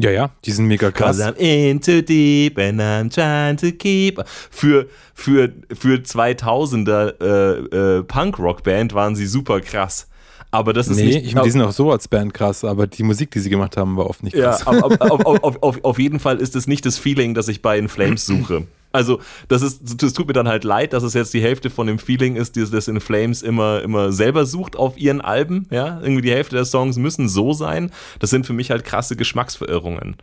Ja, ja, die sind mega krass. I'm in too deep and I'm trying to keep. Für, für, für 2000er äh, äh, Punk-Rock-Band waren sie super krass. Aber das ist nee, nicht. Ich, die sind auch so als Band krass, aber die Musik, die sie gemacht haben, war oft nicht krass. Ja, auf, auf, auf, auf, jeden Fall ist es nicht das Feeling, das ich bei In Flames suche. Also, das ist, es tut mir dann halt leid, dass es jetzt die Hälfte von dem Feeling ist, das, das In Flames immer, immer selber sucht auf ihren Alben. Ja, irgendwie die Hälfte der Songs müssen so sein. Das sind für mich halt krasse Geschmacksverirrungen.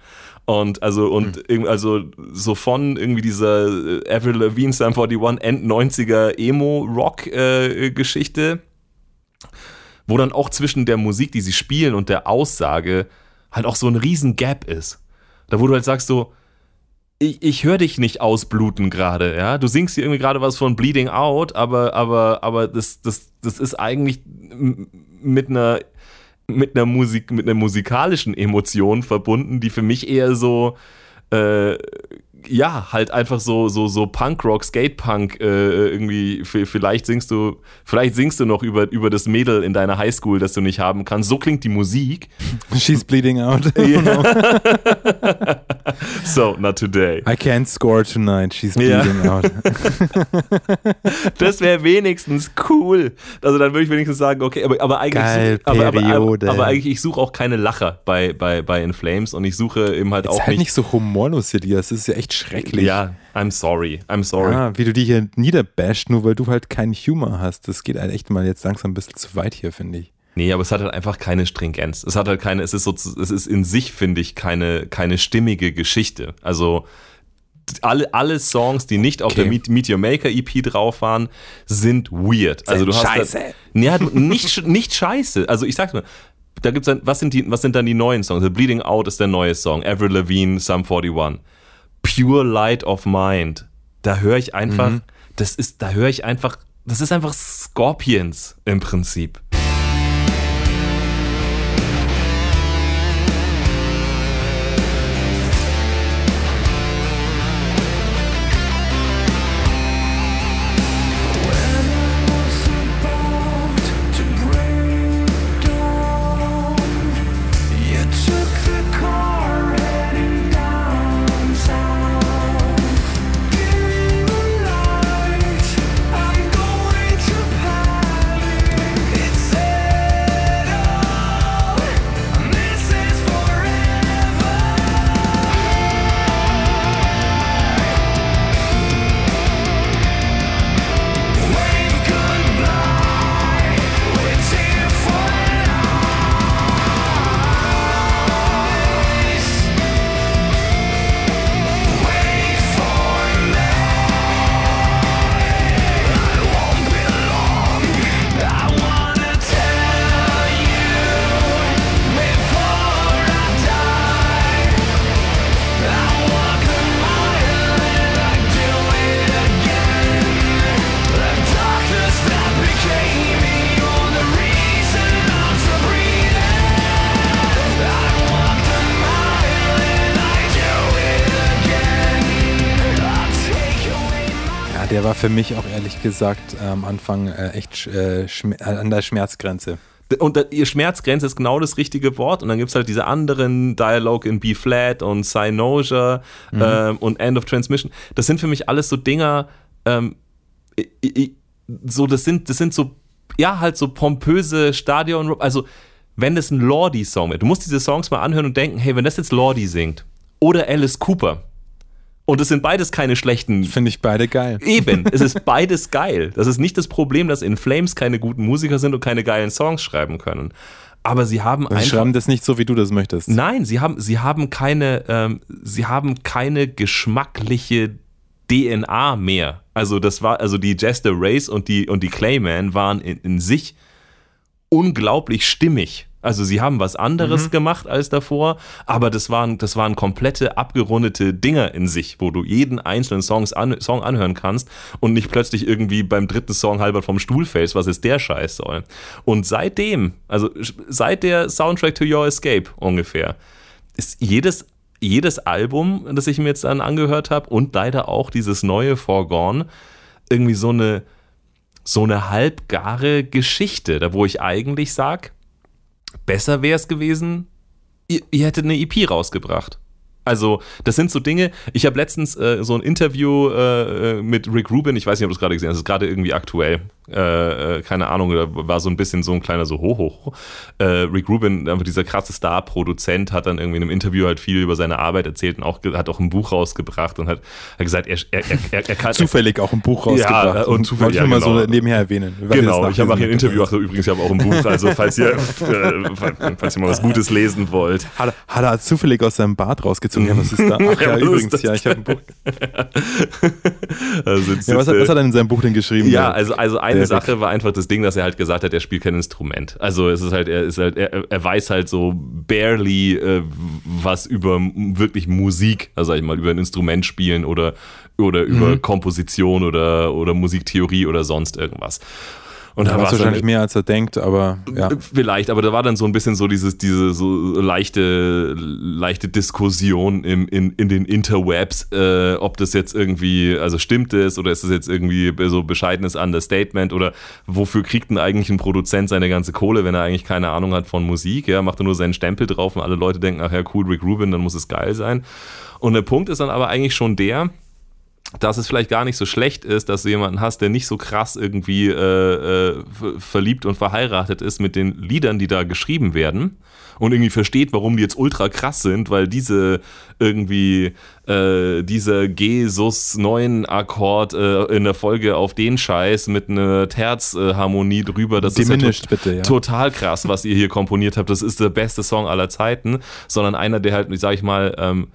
Und also, und mhm. also so von irgendwie dieser äh, Avril Lavigne Sum 41 End 90er Emo-Rock-Geschichte, äh, wo dann auch zwischen der Musik, die sie spielen und der Aussage halt auch so ein riesen Gap ist. Da wo du halt sagst so, ich, ich höre dich nicht ausbluten gerade, ja. Du singst hier irgendwie gerade was von Bleeding Out, aber, aber, aber das, das, das ist eigentlich mit einer, mit einer Musik, mit einer musikalischen Emotion verbunden, die für mich eher so, äh, ja, halt einfach so, so, so Punkrock, Skatepunk äh, irgendwie, vielleicht singst du, vielleicht singst du noch über, über das Mädel in deiner Highschool, das du nicht haben kannst. So klingt die Musik. She's bleeding out. so, not today. I can't score tonight, she's bleeding ja. out. das wäre wenigstens cool. Also dann würde ich wenigstens sagen, okay, aber, aber eigentlich, Geil, aber, aber, aber, aber, eigentlich, ich suche auch keine Lacher bei, bei, bei In Flames und ich suche eben halt Jetzt auch halt nicht, nicht so humorlos, Elias, das ist ja echt schrecklich. Ja, I'm sorry. I'm sorry. Ah, wie du die hier niederbasht, nur weil du halt keinen Humor hast. Das geht halt echt mal jetzt langsam ein bisschen zu weit hier, finde ich. Nee, aber es hat halt einfach keine Stringenz. Es hat halt keine, es ist so, es ist in sich, finde ich, keine, keine stimmige Geschichte. Also, alle, alle Songs, die nicht auf okay. der Meet, Meet, Your Maker EP drauf waren, sind weird. Also du hast scheiße. Da, ja, nicht, nicht scheiße. Also ich sag's mal, da gibt's dann, was sind die, was sind dann die neuen Songs? The Bleeding Out ist der neue Song. Avril Lavigne, Sum 41. Pure Light of Mind. Da höre ich einfach, mhm. das ist, da höre ich einfach, das ist einfach Scorpions im Prinzip. Für mich auch ehrlich gesagt am Anfang äh, echt äh, an der Schmerzgrenze. Und ihr Schmerzgrenze ist genau das richtige Wort. Und dann gibt es halt diese anderen Dialogue in B-Flat und Cynosure mhm. ähm, und End of Transmission. Das sind für mich alles so Dinger, ähm, so, das sind, das sind so, ja, halt so pompöse Stadion, also wenn das ein Lordi-Song wird, du musst diese Songs mal anhören und denken, hey, wenn das jetzt Lordi singt oder Alice Cooper, und es sind beides keine schlechten. Finde ich beide geil. Eben, es ist beides geil. Das ist nicht das Problem, dass In Flames keine guten Musiker sind und keine geilen Songs schreiben können. Aber sie haben sie einfach. schreiben das nicht so, wie du das möchtest. Nein, sie haben, sie haben keine, ähm, sie haben keine geschmackliche DNA mehr. Also das war, also die Jester Race und die und die Clayman waren in, in sich unglaublich stimmig. Also sie haben was anderes mhm. gemacht als davor, aber das waren, das waren komplette abgerundete Dinger in sich, wo du jeden einzelnen Songs an, Song anhören kannst und nicht plötzlich irgendwie beim dritten Song halber vom Stuhl fällst, was ist der Scheiß soll. Und seitdem, also seit der Soundtrack to Your Escape ungefähr, ist jedes jedes Album, das ich mir jetzt dann angehört habe und leider auch dieses neue Forgone, irgendwie so eine, so eine halbgare Geschichte, da wo ich eigentlich sage, besser wäre es gewesen, ihr, ihr hättet eine EP rausgebracht. Also, das sind so Dinge. Ich habe letztens äh, so ein Interview äh, mit Rick Rubin, ich weiß nicht, ob du es gerade gesehen hast, das ist gerade irgendwie aktuell. Äh, äh, keine Ahnung, da war so ein bisschen so ein kleiner so hoch, hoch. Äh, Rick Rubin, einfach dieser krasse Star-Produzent, hat dann irgendwie in einem Interview halt viel über seine Arbeit erzählt und auch, hat auch ein Buch rausgebracht und hat, hat gesagt, er, er, er, er kann. zufällig auch ein Buch rausgebracht. Ja, und zufällig. Wollte ich ja, genau. mal so nebenher erwähnen. Genau, ich habe auch ein Interview, ach, übrigens, ich habe auch ein Buch, also falls ihr, äh, falls ihr mal was Gutes lesen wollt. Hat, hat er zufällig aus seinem Bart rausgezogen? Ja, was ist da? Ach ja, übrigens, ja, ich habe ein Buch. also, ja, was, was, hat er in seinem Buch denn geschrieben? Ja, also, also ein eine Sache war einfach das Ding, dass er halt gesagt hat, er spielt kein Instrument. Also es ist halt, er ist halt, er, er weiß halt so barely äh, was über wirklich Musik, also sag ich mal, über ein Instrument spielen oder, oder mhm. über Komposition oder, oder Musiktheorie oder sonst irgendwas. Und da war es wahrscheinlich mehr, als er denkt, aber ja. Vielleicht, aber da war dann so ein bisschen so dieses, diese so leichte, leichte Diskussion im, in, in den Interwebs, äh, ob das jetzt irgendwie, also stimmt es oder ist das jetzt irgendwie so bescheidenes Understatement oder wofür kriegt denn eigentlich ein Produzent seine ganze Kohle, wenn er eigentlich keine Ahnung hat von Musik? Ja, macht er nur seinen Stempel drauf und alle Leute denken, ach ja, cool, Rick Rubin, dann muss es geil sein. Und der Punkt ist dann aber eigentlich schon der, dass es vielleicht gar nicht so schlecht ist, dass du jemanden hast, der nicht so krass irgendwie äh, äh, verliebt und verheiratet ist mit den Liedern, die da geschrieben werden und irgendwie versteht, warum die jetzt ultra krass sind, weil diese irgendwie äh, dieser G-Sus 9 Akkord äh, in der Folge auf den Scheiß mit einer Terzharmonie drüber, das ist ja, to bitte, ja, total krass, was ihr hier komponiert habt. Das ist der beste Song aller Zeiten, sondern einer, der halt, sag ich mal, ähm,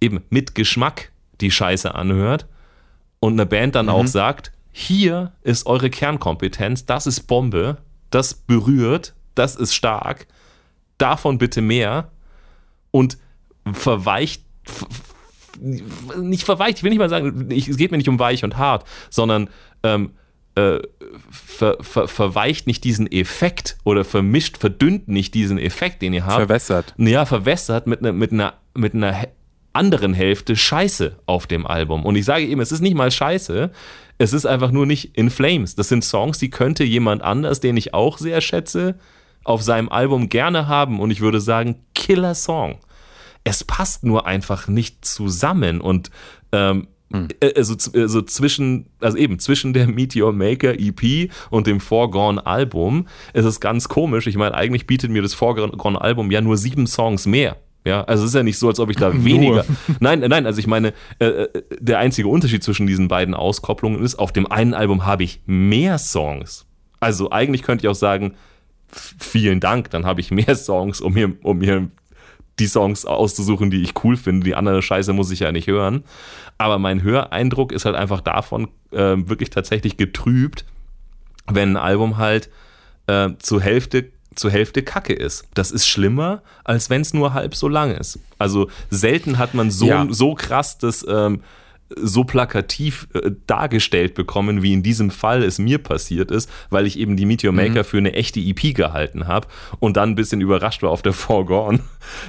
eben mit Geschmack die Scheiße anhört und eine Band dann mhm. auch sagt, hier ist eure Kernkompetenz, das ist Bombe, das berührt, das ist stark, davon bitte mehr und verweicht, nicht verweicht, ich will nicht mal sagen, es geht mir nicht um weich und hart, sondern ähm, äh, ver, ver, verweicht nicht diesen Effekt oder vermischt, verdünnt nicht diesen Effekt, den ihr habt. Verwässert. Ja, verwässert mit, ne, mit, einer, mit einer anderen Hälfte Scheiße auf dem Album. Und ich sage eben, es ist nicht mal Scheiße, es ist einfach nur nicht in Flames. Das sind Songs, die könnte jemand anders, den ich auch sehr schätze, auf seinem Album gerne haben. Und ich würde sagen, Killer Song. Es passt nur einfach nicht zusammen. Und ähm, hm. also, also zwischen, also eben zwischen der Meteor Maker EP und dem Foregone Album ist es ganz komisch. Ich meine, eigentlich bietet mir das Foregone Album ja nur sieben Songs mehr ja, also es ist ja nicht so, als ob ich da weniger. nein, nein, also ich meine, äh, äh, der einzige Unterschied zwischen diesen beiden Auskopplungen ist, auf dem einen Album habe ich mehr Songs. Also eigentlich könnte ich auch sagen, vielen Dank, dann habe ich mehr Songs, um mir, um mir die Songs auszusuchen, die ich cool finde. Die andere Scheiße muss ich ja nicht hören. Aber mein Höreindruck ist halt einfach davon äh, wirklich tatsächlich getrübt, wenn ein Album halt äh, zur Hälfte zur Hälfte Kacke ist. Das ist schlimmer, als wenn es nur halb so lang ist. Also selten hat man so, ja. so krass das ähm, so plakativ äh, dargestellt bekommen, wie in diesem Fall es mir passiert ist, weil ich eben die Meteor Maker mhm. für eine echte EP gehalten habe und dann ein bisschen überrascht war auf der Foregone,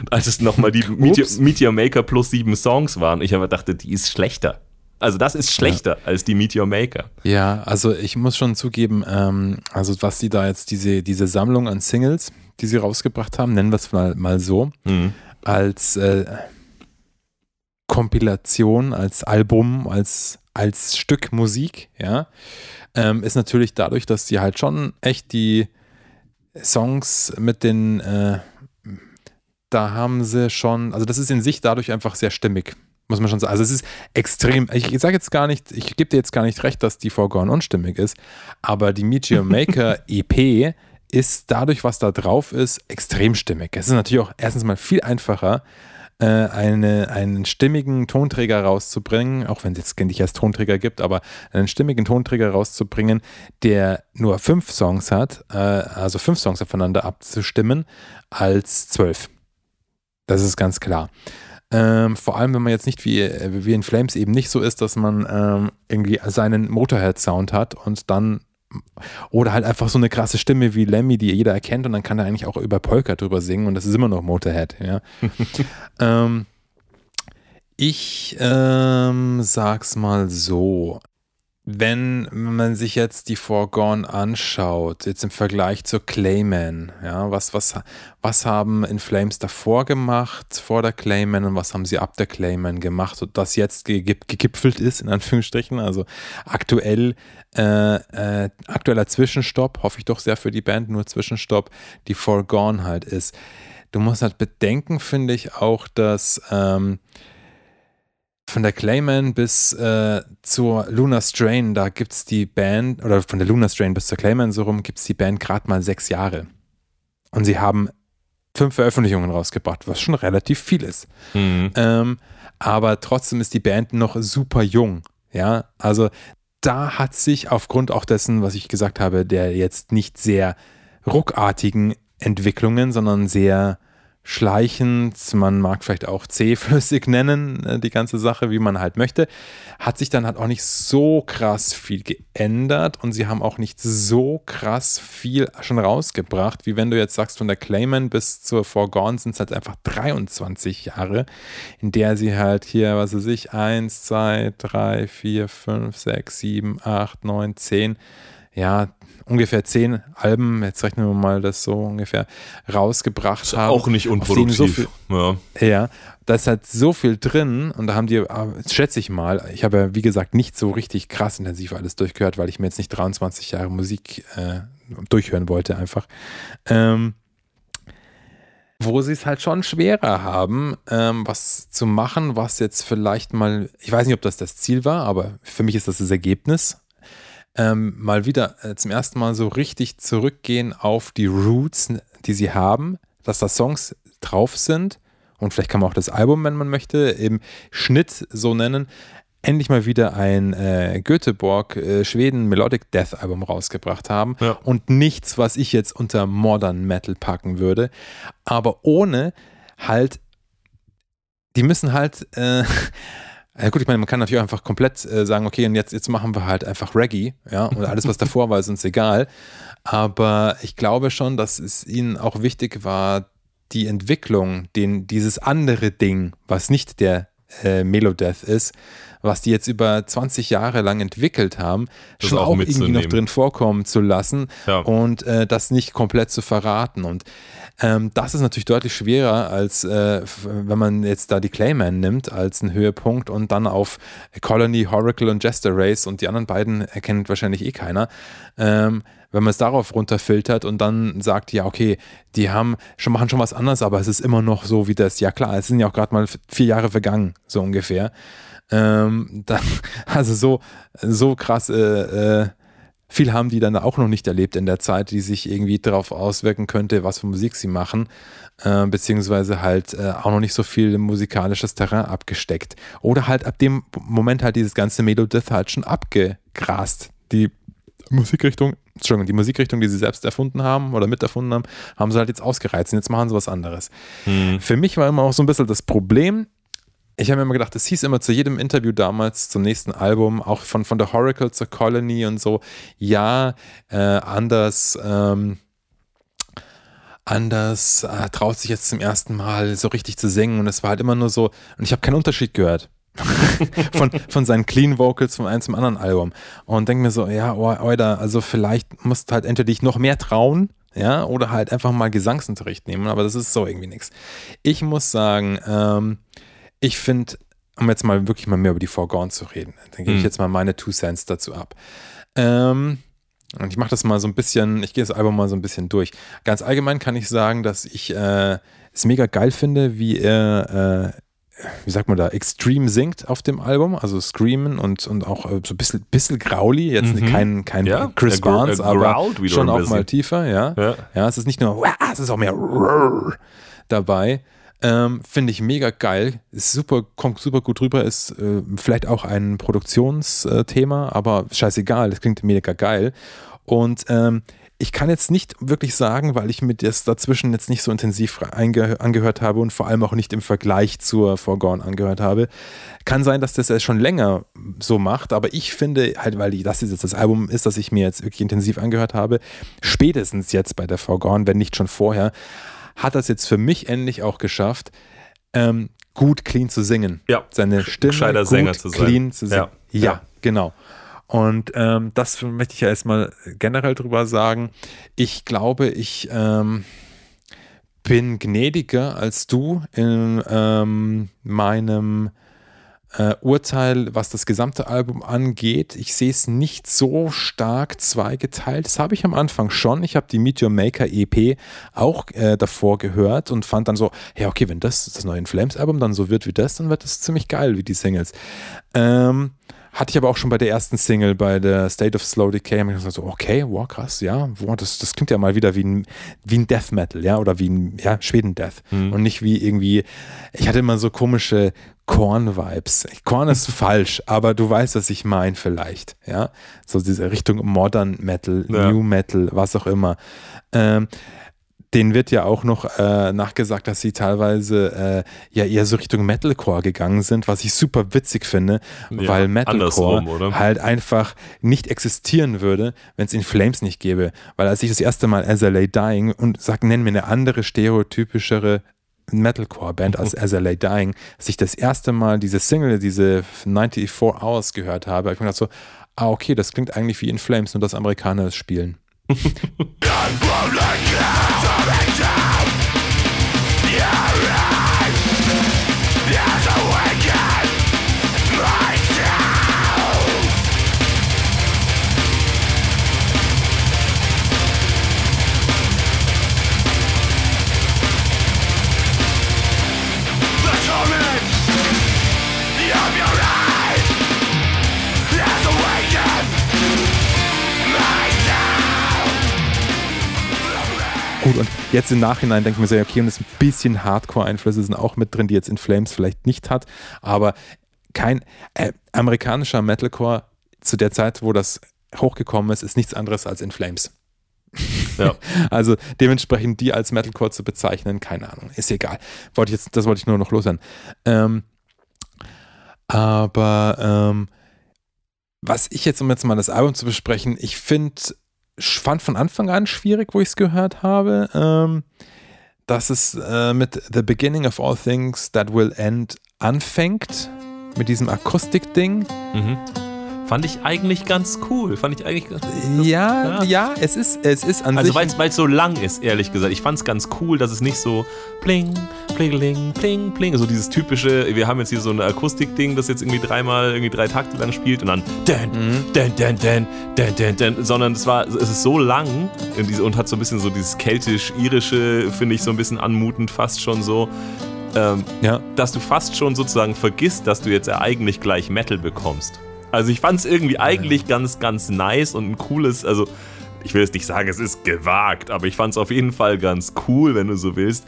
als es nochmal die Meteor, Meteor Maker plus sieben Songs waren. Ich aber dachte, die ist schlechter. Also das ist schlechter ja. als die Meteor Maker. Ja, also ich muss schon zugeben, ähm, also was sie da jetzt, diese, diese Sammlung an Singles, die sie rausgebracht haben, nennen wir es mal, mal so, mhm. als äh, Kompilation, als Album, als, als Stück Musik, ja, ähm, ist natürlich dadurch, dass sie halt schon echt die Songs mit den, äh, da haben sie schon, also das ist in sich dadurch einfach sehr stimmig muss man schon sagen. Also es ist extrem, ich sage jetzt gar nicht, ich gebe dir jetzt gar nicht recht, dass die Foregone unstimmig ist, aber die Meteor Maker EP ist dadurch, was da drauf ist, extrem stimmig. Es ist natürlich auch erstens mal viel einfacher, äh, eine, einen stimmigen Tonträger rauszubringen, auch wenn es jetzt nicht erst Tonträger gibt, aber einen stimmigen Tonträger rauszubringen, der nur fünf Songs hat, äh, also fünf Songs aufeinander abzustimmen, als zwölf. Das ist ganz klar. Ähm, vor allem, wenn man jetzt nicht wie, wie in Flames eben nicht so ist, dass man ähm, irgendwie seinen Motorhead-Sound hat und dann oder halt einfach so eine krasse Stimme wie Lemmy, die jeder erkennt und dann kann er eigentlich auch über Polka drüber singen und das ist immer noch Motorhead, ja. ähm, Ich ähm, sag's mal so wenn man sich jetzt die Foregone anschaut, jetzt im Vergleich zur Clayman, ja, was, was, was haben In Flames davor gemacht, vor der Clayman und was haben sie ab der Clayman gemacht und das jetzt gegipfelt ist, in Anführungsstrichen, also aktuell, äh, äh, aktueller Zwischenstopp, hoffe ich doch sehr für die Band, nur Zwischenstopp, die Foregone halt ist. Du musst halt bedenken, finde ich auch, dass ähm, von der Clayman bis äh, zur Luna Strain, da gibt es die Band, oder von der Luna Strain bis zur Clayman so rum, gibt es die Band gerade mal sechs Jahre. Und sie haben fünf Veröffentlichungen rausgebracht, was schon relativ viel ist. Mhm. Ähm, aber trotzdem ist die Band noch super jung. Ja, also da hat sich aufgrund auch dessen, was ich gesagt habe, der jetzt nicht sehr ruckartigen Entwicklungen, sondern sehr schleichend, man mag vielleicht auch zähflüssig nennen, äh, die ganze Sache, wie man halt möchte, hat sich dann halt auch nicht so krass viel geändert und sie haben auch nicht so krass viel schon rausgebracht, wie wenn du jetzt sagst, von der Clayman bis zur Forgone sind es halt einfach 23 Jahre, in der sie halt hier, was weiß ich, 1, 2, 3, 4, 5, 6, 7, 8, 9, 10, ja, ungefähr zehn Alben, jetzt rechnen wir mal das so ungefähr, rausgebracht ist haben. Auch nicht unproduktiv. So viel, ja. ja, da ist halt so viel drin und da haben die, äh, schätze ich mal, ich habe ja wie gesagt nicht so richtig krass intensiv alles durchgehört, weil ich mir jetzt nicht 23 Jahre Musik äh, durchhören wollte einfach. Ähm, wo sie es halt schon schwerer haben, ähm, was zu machen, was jetzt vielleicht mal, ich weiß nicht, ob das das Ziel war, aber für mich ist das das Ergebnis ähm, mal wieder äh, zum ersten Mal so richtig zurückgehen auf die Roots, die sie haben, dass da Songs drauf sind und vielleicht kann man auch das Album, wenn man möchte, im Schnitt so nennen, endlich mal wieder ein äh, Göteborg äh, Schweden Melodic Death Album rausgebracht haben ja. und nichts, was ich jetzt unter Modern Metal packen würde, aber ohne halt, die müssen halt äh, Ja gut, ich meine, man kann natürlich einfach komplett äh, sagen, okay, und jetzt, jetzt machen wir halt einfach Reggae, ja, und alles, was davor war, ist uns egal. Aber ich glaube schon, dass es ihnen auch wichtig war, die Entwicklung, den, dieses andere Ding, was nicht der äh, Melodeath ist, was die jetzt über 20 Jahre lang entwickelt haben, das schon auch, irgendwie noch drin vorkommen zu lassen ja. und äh, das nicht komplett zu verraten. Und ähm, das ist natürlich deutlich schwerer, als äh, wenn man jetzt da die Clayman nimmt als einen Höhepunkt und dann auf Colony, Horacle und Jester Race und die anderen beiden erkennt wahrscheinlich eh keiner. Ähm, wenn man es darauf runterfiltert und dann sagt, ja, okay, die haben schon, machen schon was anderes, aber es ist immer noch so wie das. Ja, klar, es sind ja auch gerade mal vier Jahre vergangen, so ungefähr. Ähm, dann, also so, so krass äh, äh, viel haben die dann auch noch nicht erlebt in der Zeit, die sich irgendwie darauf auswirken könnte, was für Musik sie machen, äh, beziehungsweise halt äh, auch noch nicht so viel musikalisches Terrain abgesteckt. Oder halt ab dem Moment halt dieses ganze Melodith halt schon abgegrast. Die Musikrichtung, Entschuldigung, die Musikrichtung, die sie selbst erfunden haben oder miterfunden haben, haben sie halt jetzt ausgereizt und jetzt machen sie was anderes. Hm. Für mich war immer auch so ein bisschen das Problem, ich habe mir immer gedacht, es hieß immer zu jedem Interview damals zum nächsten Album, auch von, von der Horacle zur Colony und so, ja, äh, anders, ähm, anders äh, traut sich jetzt zum ersten Mal so richtig zu singen und es war halt immer nur so, und ich habe keinen Unterschied gehört. von, von seinen Clean Vocals von einem zum anderen Album. Und denke mir so, ja, Oida, also vielleicht musst du halt entweder dich noch mehr trauen, ja, oder halt einfach mal Gesangsunterricht nehmen, aber das ist so irgendwie nichts. Ich muss sagen, ähm, ich finde, um jetzt mal wirklich mal mehr über die Foregone zu reden, dann gebe ich hm. jetzt mal meine Two Cents dazu ab. Ähm, und ich mache das mal so ein bisschen, ich gehe das Album mal so ein bisschen durch. Ganz allgemein kann ich sagen, dass ich äh, es mega geil finde, wie er, äh, wie sagt man da, extrem singt auf dem Album, also screamen und, und auch äh, so ein bisschen, bisschen grauli, jetzt mhm. kein, kein ja, Chris Barnes, aber schon auch mal tiefer, ja. ja. Ja, es ist nicht nur, es ist auch mehr dabei. Ähm, Finde ich mega geil. Ist super, kommt super gut rüber. Ist äh, vielleicht auch ein Produktionsthema, aber scheißegal. Das klingt mega geil. Und ähm, ich kann jetzt nicht wirklich sagen, weil ich mir das dazwischen jetzt nicht so intensiv angehört habe und vor allem auch nicht im Vergleich zur Forgone angehört habe. Kann sein, dass das ja schon länger so macht, aber ich finde halt, weil das jetzt das Album ist, das ich mir jetzt wirklich intensiv angehört habe, spätestens jetzt bei der Forgone, wenn nicht schon vorher, hat das jetzt für mich endlich auch geschafft, ähm, gut clean zu singen. Ja. Seine Stimme Gescheiter gut Sänger zu sein. clean zu singen. Ja. Ja, Ja. genau. Und ähm, das möchte ich ja erstmal generell drüber sagen. Ich glaube, ich ähm, bin gnädiger als du in ähm, meinem äh, Urteil, was das gesamte Album angeht. Ich sehe es nicht so stark zweigeteilt. Das habe ich am Anfang schon. Ich habe die Meet Your Maker EP auch äh, davor gehört und fand dann so, ja, okay, wenn das das neue Flames Album dann so wird wie das, dann wird das ziemlich geil wie die Singles. Ähm, hatte ich aber auch schon bei der ersten Single, bei der State of Slow Decay, habe ich gesagt, so, okay, wow, krass, ja, wow, das, das klingt ja mal wieder wie ein, wie ein Death Metal, ja, oder wie ein ja, Schweden-Death und nicht wie irgendwie, ich hatte immer so komische Korn-Vibes. Korn ist falsch, aber du weißt, was ich meine vielleicht, ja, so diese Richtung Modern Metal, Ja. New Metal, was auch immer. Ähm, denen wird ja auch noch äh, nachgesagt, dass sie teilweise äh, ja eher so Richtung Metalcore gegangen sind, was ich super witzig finde, Ja, weil Metalcore halt einfach nicht existieren würde, wenn es In Flames nicht gäbe. Weil als ich das erste Mal As I Lay Dying und sag, nenn mir eine andere stereotypischere Metalcore-Band als As I Lay Dying, als ich das erste Mal diese Single, diese 94 Hours gehört habe, habe ich mir gedacht so, ah okay, das klingt eigentlich wie In Flames, nur dass Amerikaner es spielen. Gut, und jetzt im Nachhinein denke ich mir so, okay, und das ein bisschen Hardcore-Einflüsse sind auch mit drin, die jetzt In Flames vielleicht nicht hat, aber kein äh, amerikanischer Metalcore zu der Zeit, wo das hochgekommen ist, ist nichts anderes als In Flames. Ja. Also dementsprechend die als Metalcore zu bezeichnen, keine Ahnung, ist egal. Wollte ich jetzt, das wollte ich nur noch loswerden. Ähm, aber ähm, was ich jetzt, um jetzt mal das Album zu besprechen, ich finde, fand von Anfang an schwierig, wo ich es gehört habe, ähm, dass es äh, mit The Beginning of All Things That Will End anfängt, mit diesem Akustik-Ding. Mhm. Fand ich eigentlich ganz cool. Fand ich eigentlich ganz, Ja, ja. ja, es ist, es ist an Also sich. weil es so lang ist, ehrlich gesagt. Ich fand es ganz cool, dass es nicht so pling, plingeling, pling, pling, so dieses typische, wir haben jetzt hier so ein Akustikding, das jetzt irgendwie dreimal, irgendwie drei Takte lang spielt und dann dun, dun, dun, dun, dun, dun, dun, sondern es war, es ist so lang und hat so ein bisschen so dieses keltisch-irische, finde ich so ein bisschen anmutend, fast schon so, ähm, ja. dass du fast schon sozusagen vergisst, dass du jetzt ja eigentlich gleich Metal bekommst. Also ich fand es irgendwie eigentlich ganz, ganz nice und ein cooles, also ich will jetzt nicht sagen, es ist gewagt, aber ich fand es auf jeden Fall ganz cool, wenn du so willst,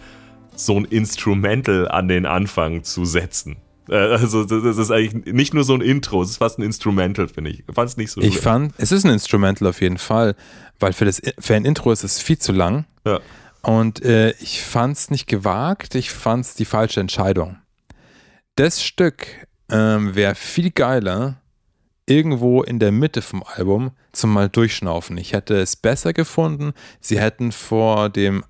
so ein Instrumental an den Anfang zu setzen. Äh, Also das das ist eigentlich nicht nur so ein Intro, es ist fast ein Instrumental, finde ich. Ich fand es nicht so Ich schlimm. fand, es ist ein Instrumental auf jeden Fall, weil für, das, für ein Intro ist es viel zu lang. Ja. Und äh, ich fand es nicht gewagt, ich fand es die falsche Entscheidung. Das Stück ähm, wäre viel geiler irgendwo in der Mitte vom Album zum mal durchschnaufen. Ich hätte es besser gefunden, sie hätten vor dem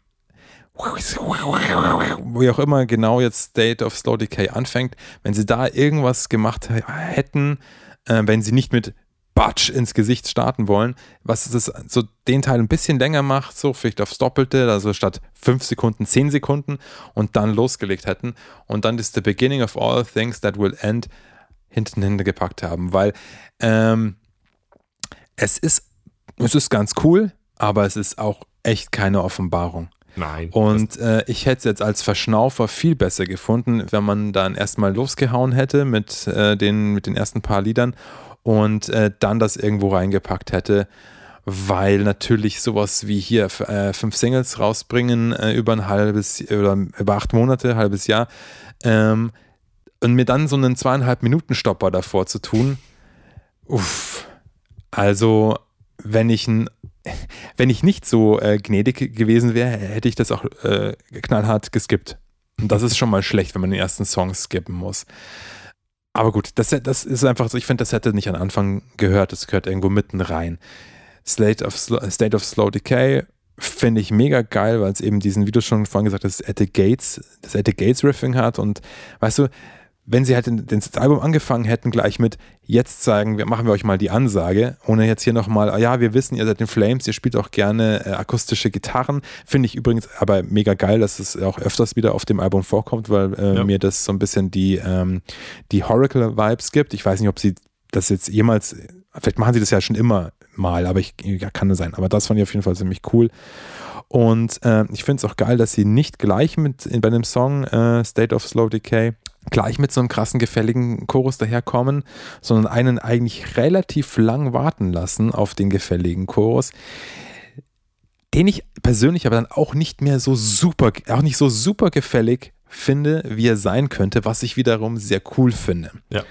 wie auch immer genau jetzt State of Slow Decay anfängt, wenn sie da irgendwas gemacht hätten, äh, wenn sie nicht mit Batsch ins Gesicht starten wollen, was das so den Teil ein bisschen länger macht, so vielleicht aufs Doppelte, also statt 5 Sekunden 10 Sekunden und dann losgelegt hätten und dann ist the beginning of all things that will end hinten hingepackt haben, weil ähm, es ist es ist ganz cool, aber es ist auch echt keine Offenbarung. Nein. Und äh, ich hätte es jetzt als Verschnaufer viel besser gefunden, wenn man dann erstmal losgehauen hätte mit, äh, den, mit den ersten paar Liedern und äh, dann das irgendwo reingepackt hätte, weil natürlich sowas wie hier äh, fünf Singles rausbringen äh, über ein halbes oder über acht Monate, halbes Jahr ähm, und mir dann so einen zweieinhalb Minuten Stopper davor zu tun, uff, also wenn ich ein wenn ich nicht so äh, gnädig gewesen wäre, hätte ich das auch äh, knallhart geskippt. Und das ist schon mal schlecht, wenn man den ersten Song skippen muss. Aber gut, das, das ist einfach so, ich finde, das hätte nicht am Anfang gehört, das gehört irgendwo mitten rein. State of, State of Slow Decay finde ich mega geil, weil es eben diesen, wie du schon vorhin gesagt hast, At the Gates, das At the Gates Riffing hat und weißt du, wenn sie halt das Album angefangen hätten, gleich mit jetzt zeigen wir, machen wir euch mal die Ansage, ohne jetzt hier nochmal, ah ja, wir wissen, ihr seid in Flames, ihr spielt auch gerne äh, akustische Gitarren. Finde ich übrigens aber mega geil, dass es auch öfters wieder auf dem Album vorkommt, weil äh, ja. mir das so ein bisschen die, ähm, die Horacle-Vibes gibt. Ich weiß nicht, ob sie das jetzt jemals, vielleicht machen sie das ja schon immer mal, aber ich, ja, kann es sein. Aber das fand ich auf jeden Fall ziemlich cool. Und äh, ich finde es auch geil, dass sie nicht gleich mit in, bei dem Song äh, State of Slow Decay gleich mit so einem krassen, gefälligen Chorus daherkommen, sondern einen eigentlich relativ lang warten lassen auf den gefälligen Chorus, den ich persönlich aber dann auch nicht mehr so super, auch nicht so super gefällig finde, wie er sein könnte, was ich wiederum sehr cool finde. Ja.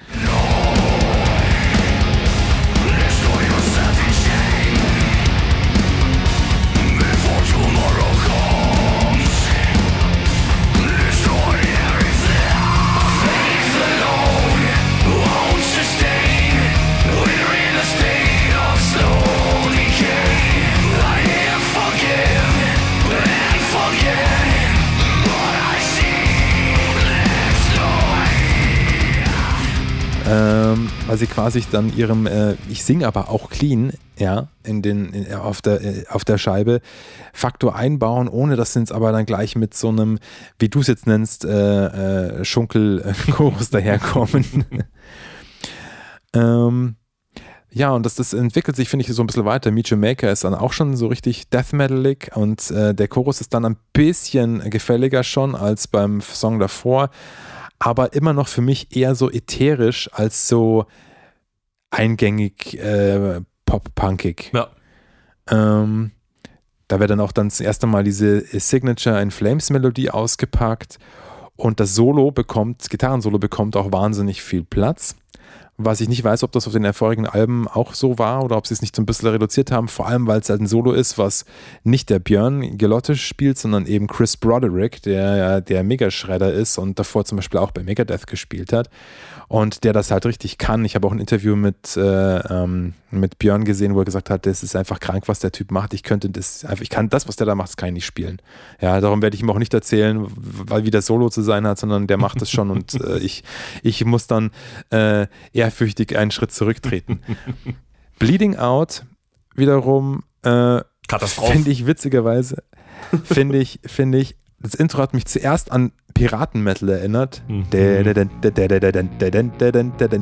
Weil sie quasi dann ihrem, äh, ich singe aber auch clean, ja, in den, in, auf, der, äh, auf der Scheibe Faktor einbauen, ohne dass sie es aber dann gleich mit so einem, wie du es jetzt nennst, äh, äh, Schunkel-Chorus daherkommen. ähm, ja, und das, das entwickelt sich, finde ich, so ein bisschen weiter. Meet Maker ist dann auch schon so richtig Death Metalig und äh, der Chorus ist dann ein bisschen gefälliger schon als beim Song davor aber immer noch für mich eher so ätherisch als so eingängig äh, pop-punkig. Ja. Ähm, da wird dann auch dann das erste Mal diese Signature in Flames Melodie ausgepackt und das Solo bekommt, das Gitarrensolo bekommt auch wahnsinnig viel Platz. Was ich nicht weiß, ob das auf den vorigen Alben auch so war oder ob sie es nicht so ein bisschen reduziert haben, vor allem weil es halt ein Solo ist, was nicht der Björn Gelotte spielt, sondern eben Chris Broderick, der der Megaschredder ist und davor zum Beispiel auch bei Megadeth gespielt hat und der das halt richtig kann. Ich habe auch ein Interview mit, äh, ähm, mit Björn gesehen, wo er gesagt hat, das ist einfach krank, was der Typ macht. Ich könnte das einfach, ich kann das, was der da macht, das kann ich nicht spielen. Ja, darum werde ich ihm auch nicht erzählen, weil wie der Solo zu sein hat, sondern der macht es schon und äh, ich, ich muss dann äh, ehrfürchtig einen Schritt zurücktreten. Bleeding Out wiederum äh, finde ich witzigerweise, finde ich, finde ich, das Intro hat mich zuerst an Piraten-Metal erinnert. Mhm.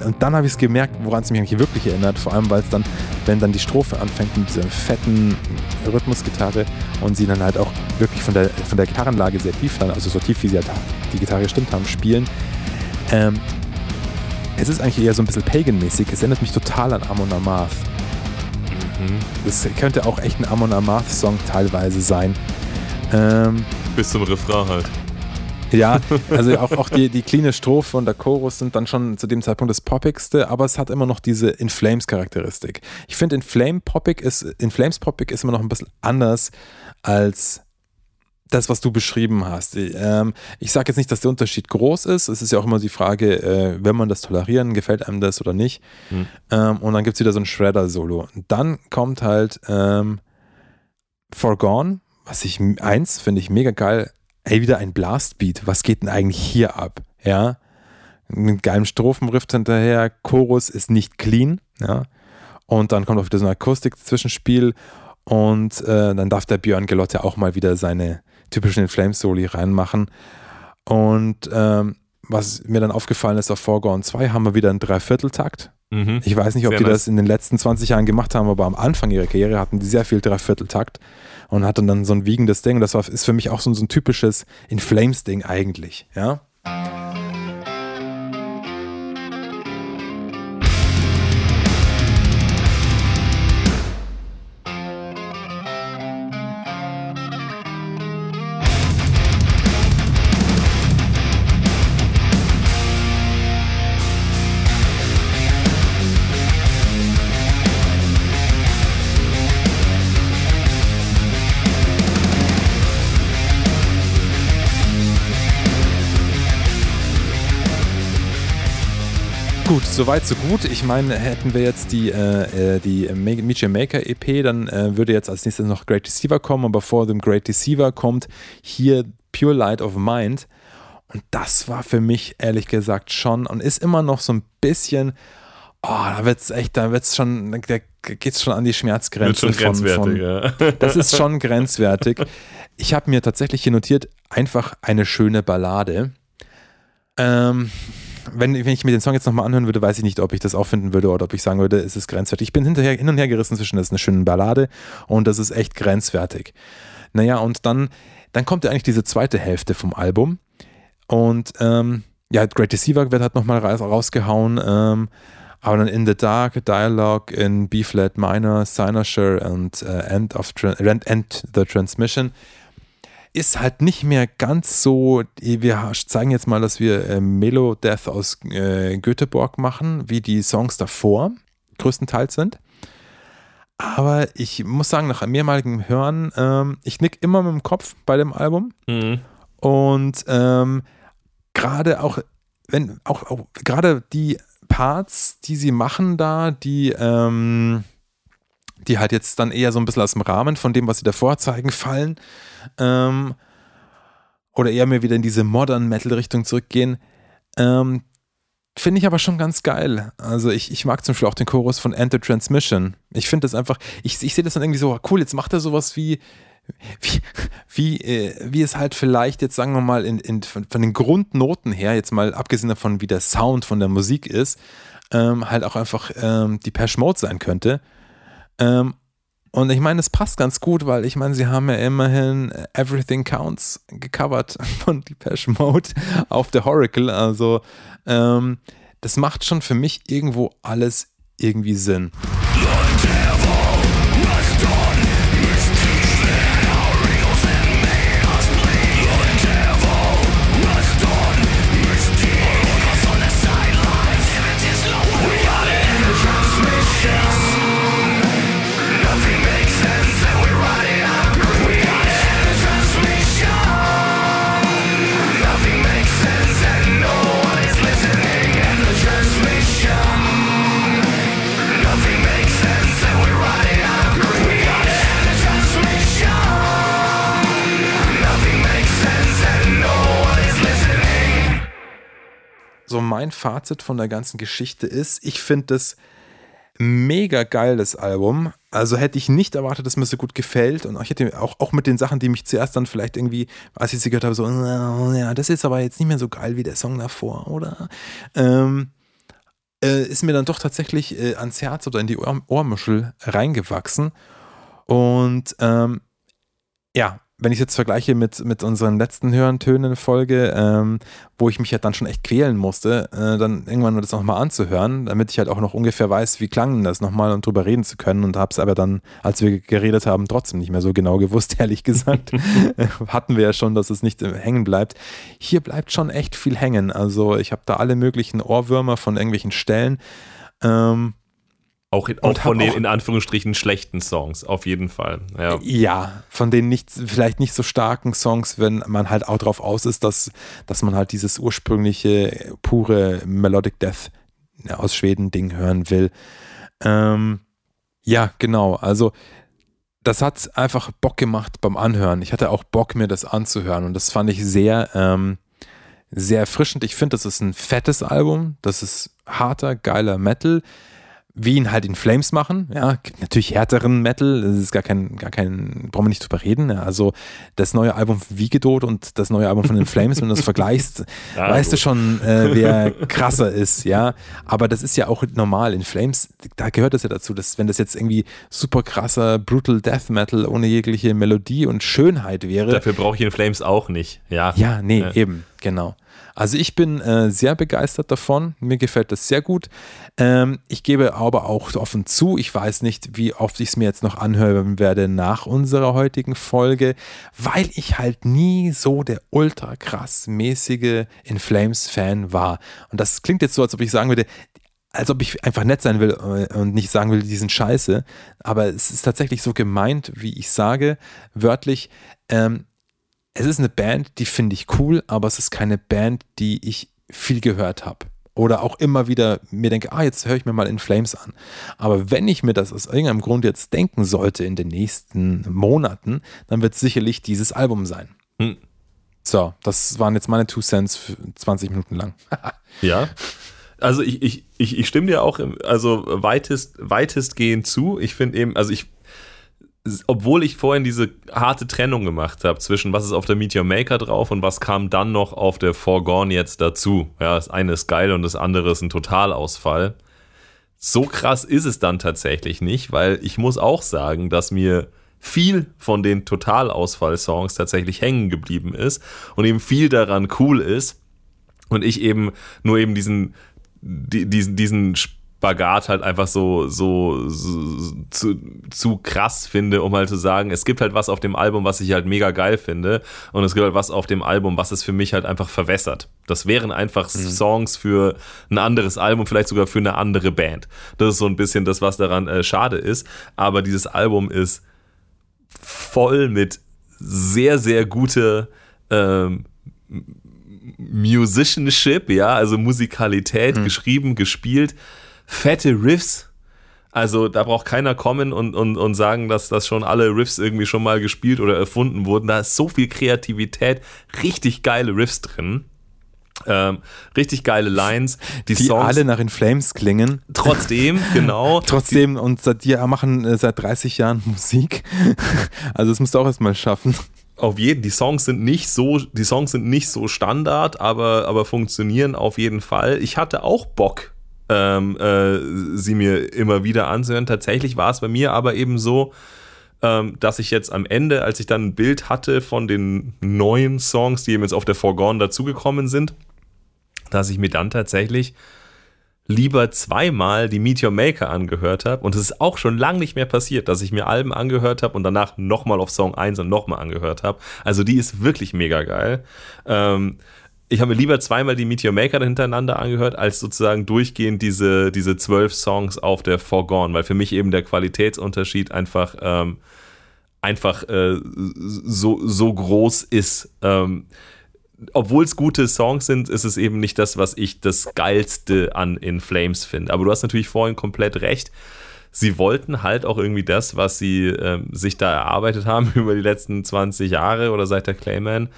Und dann habe ich es gemerkt, woran es mich eigentlich wirklich erinnert. Vor allem, weil es dann, wenn dann die Strophe anfängt mit dieser fetten Rhythmusgitarre und sie dann halt auch wirklich von der, von der Gitarrenlage sehr tief, dann, also so tief, wie sie halt die Gitarre gestimmt haben, spielen. Ähm, es ist eigentlich eher so ein bisschen Pagan-mäßig. Es erinnert mich total an Amon Amarth. Mhm. Das könnte auch echt ein Amon Amarth-Song teilweise sein. Ähm, Bis zum Refrain halt. Ja, also auch, auch die, die cleane Strophe und der Chorus sind dann schon zu dem Zeitpunkt das Poppigste, aber es hat immer noch diese In Flames Charakteristik. Ich finde, In, Flame Poppig ist, In Flames Poppig ist immer noch ein bisschen anders als das, was du beschrieben hast. Ähm, ich sage jetzt nicht, dass der Unterschied groß ist. Es ist ja auch immer die Frage, äh, wenn man das tolerieren, gefällt einem das oder nicht. Hm. Ähm, und dann gibt es wieder so ein Shredder-Solo. Dann kommt halt ähm, Forgone, was ich eins finde ich mega geil ey, wieder ein Blastbeat, was geht denn eigentlich hier ab? Ja, mit geilem Strophenriff hinterher, Chorus ist nicht clean, ja, und dann kommt auch wieder so ein Akustik-Zwischenspiel und äh, dann darf der Björn Gelotte auch mal wieder seine typischen Flames-Soli reinmachen und ähm, was mir dann aufgefallen ist, auf Foregone 2 haben wir wieder einen Dreivierteltakt. Mhm. Ich weiß nicht, ob sehr die nice. das in den letzten 20 Jahren gemacht haben, aber am Anfang ihrer Karriere hatten die sehr viel Dreivierteltakt und hatte dann so ein wiegendes Ding. Das war, ist für mich auch so, so ein typisches In Flames-Ding eigentlich, ja. Gut, soweit so gut. Ich meine, hätten wir jetzt die, äh, äh die Meet Maker EP, dann äh, würde jetzt als nächstes noch Great Deceiver kommen, aber vor dem Great Deceiver kommt hier Pure Light of Mind. Und das war für mich ehrlich gesagt schon und ist immer noch so ein bisschen, oh, da wird es echt, da wird es schon, da geht es schon an die Schmerzgrenze. Wird schon von, grenzwertig, von, ja. Das ist schon grenzwertig. Ich habe mir tatsächlich hier notiert, einfach eine schöne Ballade. Ähm, wenn, wenn ich mir den Song jetzt nochmal anhören würde, weiß ich nicht, ob ich das auch finden würde oder ob ich sagen würde, es ist grenzwertig. Ich bin hinterher, hin und her gerissen zwischen, das ist eine schöne Ballade und das ist echt grenzwertig. Naja, und dann, dann kommt ja eigentlich diese zweite Hälfte vom Album und ähm, ja, Great Deceiver wird halt nochmal rausgehauen, ähm, aber dann In the Dark, Dialogue in B-Flat Minor, Cynosure und äh, End, of End the Transmission ist halt nicht mehr ganz so, wir zeigen jetzt mal, dass wir äh, Melo Death aus äh, Göteborg machen, wie die Songs davor größtenteils sind. Aber ich muss sagen, nach mehrmaligem Hören, ähm, ich nick immer mit dem Kopf bei dem Album. Mhm. Und ähm, gerade auch, wenn, auch, auch gerade die Parts, die sie machen da, die, ähm, die halt jetzt dann eher so ein bisschen aus dem Rahmen von dem, was sie davor zeigen, fallen, ähm, oder eher mehr wieder in diese Modern Metal-Richtung zurückgehen. Ähm, Finde ich aber schon ganz geil. Also ich, ich mag zum Beispiel auch den Chorus von Enter Transmission. Ich finde das einfach, ich, ich sehe das dann irgendwie so, cool, jetzt macht er sowas wie, wie, wie, äh, wie es halt vielleicht jetzt, sagen wir mal, in, in, von, von, den Grundnoten her, jetzt mal abgesehen davon, wie der Sound von der Musik ist, ähm, halt auch einfach ähm, die Pesh Mode sein könnte. Ähm, und ich meine, es passt ganz gut, weil ich meine, sie haben ja immerhin Everything Counts gecovert von Depeche Mode auf der Oracle. Also ähm, das macht schon für mich irgendwo alles irgendwie Sinn. So mein Fazit von der ganzen Geschichte ist, ich finde das mega geil, das Album. Also hätte ich nicht erwartet, dass mir so gut gefällt. Und ich hätte auch, auch mit den Sachen, die mich zuerst dann vielleicht irgendwie, als ich sie gehört habe, so, ja, das ist aber jetzt nicht mehr so geil wie der Song davor, oder? Ähm, äh, ist mir dann doch tatsächlich äh, ans Herz oder in die Ohr Ohrmuschel reingewachsen. Und ähm, ja, wenn ich jetzt vergleiche mit, mit unseren letzten Hörentönen-Folge, ähm, wo ich mich halt dann schon echt quälen musste, äh, dann irgendwann das nochmal anzuhören, damit ich halt auch noch ungefähr weiß, wie klang das nochmal und drüber reden zu können und habe es aber dann, als wir geredet haben, trotzdem nicht mehr so genau gewusst, ehrlich gesagt. Hatten wir ja schon, dass es nicht äh, hängen bleibt. Hier bleibt schon echt viel hängen. Also ich habe da alle möglichen Ohrwürmer von irgendwelchen Stellen. Ähm, auch, auch von den auch, in Anführungsstrichen schlechten Songs, auf jeden Fall. Ja, ja von den nicht, vielleicht nicht so starken Songs, wenn man halt auch drauf aus ist, dass, dass man halt dieses ursprüngliche, pure Melodic Death aus Schweden-Ding hören will. Ähm, ja, genau. Also, das hat einfach Bock gemacht beim Anhören. Ich hatte auch Bock, mir das anzuhören und das fand ich sehr, ähm, sehr erfrischend. Ich finde, das ist ein fettes Album. Das ist harter, geiler Metal wie ihn halt in Flames machen. Ja, gibt natürlich härteren Metal, das ist gar kein, gar kein, brauchen wir nicht drüber reden. Ja, also das neue Album von Wiegedot und das neue Album von den Flames, wenn du das vergleichst, ja, weißt gut. du schon, äh, wer krasser ist, ja. Aber das ist ja auch normal in Flames, da gehört das ja dazu, dass wenn das jetzt irgendwie super krasser, brutal Death Metal ohne jegliche Melodie und Schönheit wäre. Dafür brauche ich in Flames auch nicht, ja. Ja, nee, ja. eben, genau. Also ich bin äh, sehr begeistert davon. Mir gefällt das sehr gut. Ähm, ich gebe aber auch offen zu, ich weiß nicht, wie oft ich es mir jetzt noch anhören werde nach unserer heutigen Folge, weil ich halt nie so der ultra krass mäßige In Flames Fan war. Und das klingt jetzt so, als ob ich sagen würde, als ob ich einfach nett sein will äh, und nicht sagen will, die sind scheiße. Aber es ist tatsächlich so gemeint, wie ich sage, wörtlich. Ähm, es ist eine Band, die finde ich cool, aber es ist keine Band, die ich viel gehört habe. oder auch immer wieder mir denke, ah, jetzt höre ich mir mal In Flames an. Aber wenn ich mir das aus irgendeinem Grund jetzt denken sollte in den nächsten Monaten, dann wird es sicherlich dieses Album sein. Hm. So, das waren jetzt meine Two Cents 20 Minuten lang. ja. Also ich, ich, ich, ich stimme dir auch also weitest, weitestgehend zu. Ich finde eben, also ich obwohl ich vorhin diese harte Trennung gemacht habe zwischen was ist auf der Meteor Maker drauf und was kam dann noch auf der Forgone jetzt dazu. Ja, das eine ist geil und das andere ist ein Totalausfall. So krass ist es dann tatsächlich nicht, weil ich muss auch sagen, dass mir viel von den Totalausfall-Songs tatsächlich hängen geblieben ist und eben viel daran cool ist und ich eben nur eben diesen, diesen, diesen Spagat halt einfach so, so, so, zu, zu krass finde, um halt zu sagen, es gibt halt was auf dem Album, was ich halt mega geil finde und es gibt halt was auf dem Album, was es für mich halt einfach verwässert. Das wären einfach mhm. Songs für ein anderes Album, vielleicht sogar für eine andere Band. Das ist so ein bisschen das, was daran äh, schade ist, aber dieses Album ist voll mit sehr, sehr gute ähm, Musicianship, ja, also Musikalität, mhm. geschrieben, gespielt fette Riffs. Also da braucht keiner kommen und, und, und sagen, dass das schon alle Riffs irgendwie schon mal gespielt oder erfunden wurden. Da ist so viel Kreativität, richtig geile Riffs drin. Ähm, richtig geile Lines. Die, die Songs, alle nach In Flames klingen. Trotzdem, genau. trotzdem, und seit, die machen äh, seit 30 Jahren Musik. also das musst du auch erstmal schaffen. Auf jeden, die Songs sind nicht so, die Songs sind nicht so Standard, aber, aber funktionieren auf jeden Fall. Ich hatte auch Bock ähm, äh, sie mir immer wieder anzuhören. Tatsächlich war es bei mir aber eben so, ähm, dass ich jetzt am Ende, als ich dann ein Bild hatte von den neuen Songs, die eben jetzt auf der Forgone dazugekommen sind, dass ich mir dann tatsächlich lieber zweimal die Meteor Maker angehört habe. Und es ist auch schon lange nicht mehr passiert, dass ich mir Alben angehört habe und danach nochmal auf Song 1 und nochmal angehört habe. Also die ist wirklich mega geil. Ähm, ich habe mir lieber zweimal die Meteor Maker hintereinander angehört, als sozusagen durchgehend diese, diese zwölf Songs auf der Forgone, weil für mich eben der Qualitätsunterschied einfach, ähm, einfach äh, so, so groß ist. Ähm, obwohl es gute Songs sind, ist es eben nicht das, was ich das Geilste an In Flames finde. Aber du hast natürlich vorhin komplett recht. Sie wollten halt auch irgendwie das, was sie äh, sich da erarbeitet haben über die letzten 20 Jahre oder seit der Clayman,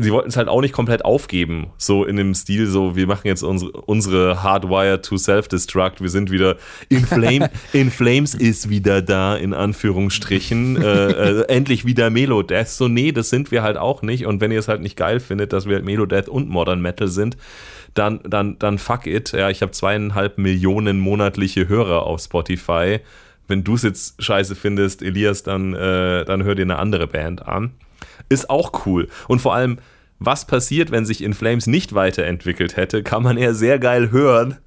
sie wollten es halt auch nicht komplett aufgeben, so in dem Stil, so wir machen jetzt unsere, unsere Hardwire to Self-Destruct, wir sind wieder in, Flame, in Flames ist wieder da, in Anführungsstrichen, äh, äh, endlich wieder Melodeath, so nee, das sind wir halt auch nicht. Und wenn ihr es halt nicht geil findet, dass wir halt Melodeath und Modern Metal sind, dann, dann, dann fuck it, ja, ich habe zweieinhalb Millionen monatliche Hörer auf Spotify, wenn du es jetzt scheiße findest, Elias, dann, äh, dann hör dir eine andere Band an ist auch cool. Und vor allem, was passiert, wenn sich In Flames nicht weiterentwickelt hätte, kann man ja sehr geil hören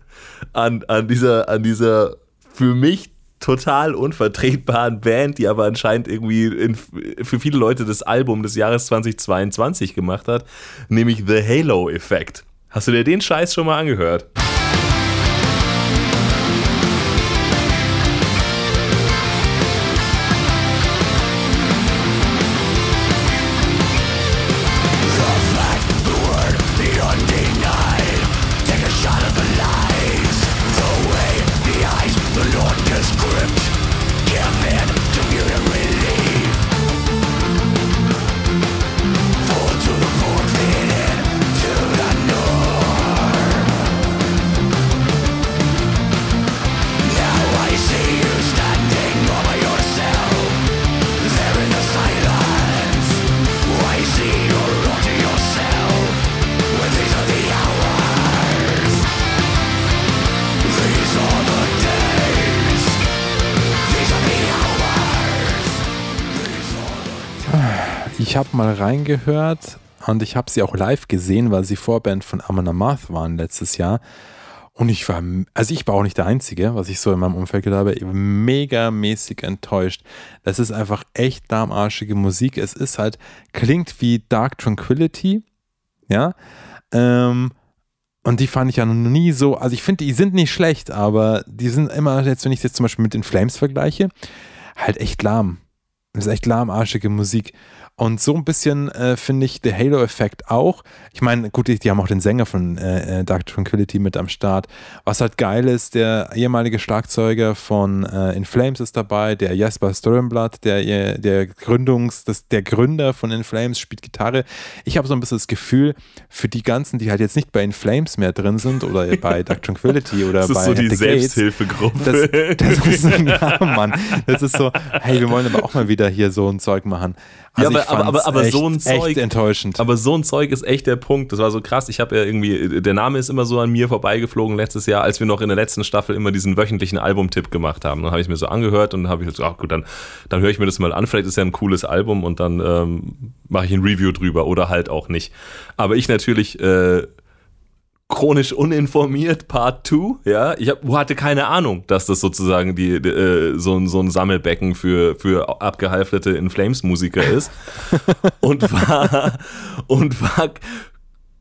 an, an, dieser, an dieser für mich total unvertretbaren Band, die aber anscheinend irgendwie in, für viele Leute das Album des Jahres 2022 gemacht hat, nämlich The Halo Effekt. Hast du dir den Scheiß schon mal angehört? Reingehört und ich habe sie auch live gesehen, weil sie Vorband von Amon Amarth waren letztes Jahr. Und ich war, also ich war auch nicht der Einzige, was ich so in meinem Umfeld gehört habe, mega mäßig enttäuscht. Das ist einfach echt darmarschige Musik. Es ist halt, klingt wie Dark Tranquility, ja. Ähm, und die fand ich ja noch nie so, also ich finde, die sind nicht schlecht, aber die sind immer, jetzt wenn ich es jetzt zum Beispiel mit den Flames vergleiche, halt echt lahm Das ist echt lahmarschige Musik. Und so ein bisschen äh, finde ich der Halo-Effekt auch. Ich meine, gut, die, die, haben auch den Sänger von äh, äh, Dark Tranquility mit am Start. Was halt geil ist, der ehemalige Schlagzeuger von äh, In Flames ist dabei, der Jasper Sturmblatt, der, der Gründungs, das, der Gründer von In Flames spielt Gitarre. Ich habe so ein bisschen das Gefühl, für die ganzen, die halt jetzt nicht bei In Flames mehr drin sind oder bei Dark Tranquility oder das bei ist so die Selbsthilfegruppe. Das, das ist, ja, Mann. Das ist so, hey, wir wollen aber auch mal wieder hier so ein Zeug machen. Also ja, aber, aber, aber, echt, so ein Zeug. Echt enttäuschend. Aber so ein Zeug ist echt der Punkt. Das war so krass. Ich habe ja irgendwie, der Name ist immer so an mir vorbeigeflogen letztes Jahr, als wir noch in der letzten Staffel immer diesen wöchentlichen Albumtipp gemacht haben. Dann habe ich mir so angehört und dann habe ich so, ach gut, dann, dann höre ich mir das mal an. Vielleicht ist ja ein cooles Album und dann ähm, mache ich ein Review drüber oder halt auch nicht. Aber ich natürlich. Äh, chronisch uninformiert Part 2, ja, ich hab, hatte keine Ahnung, dass das sozusagen die, die äh, so, ein, so ein Sammelbecken für, für abgehalfterte In Flames Musiker ist. Und war und war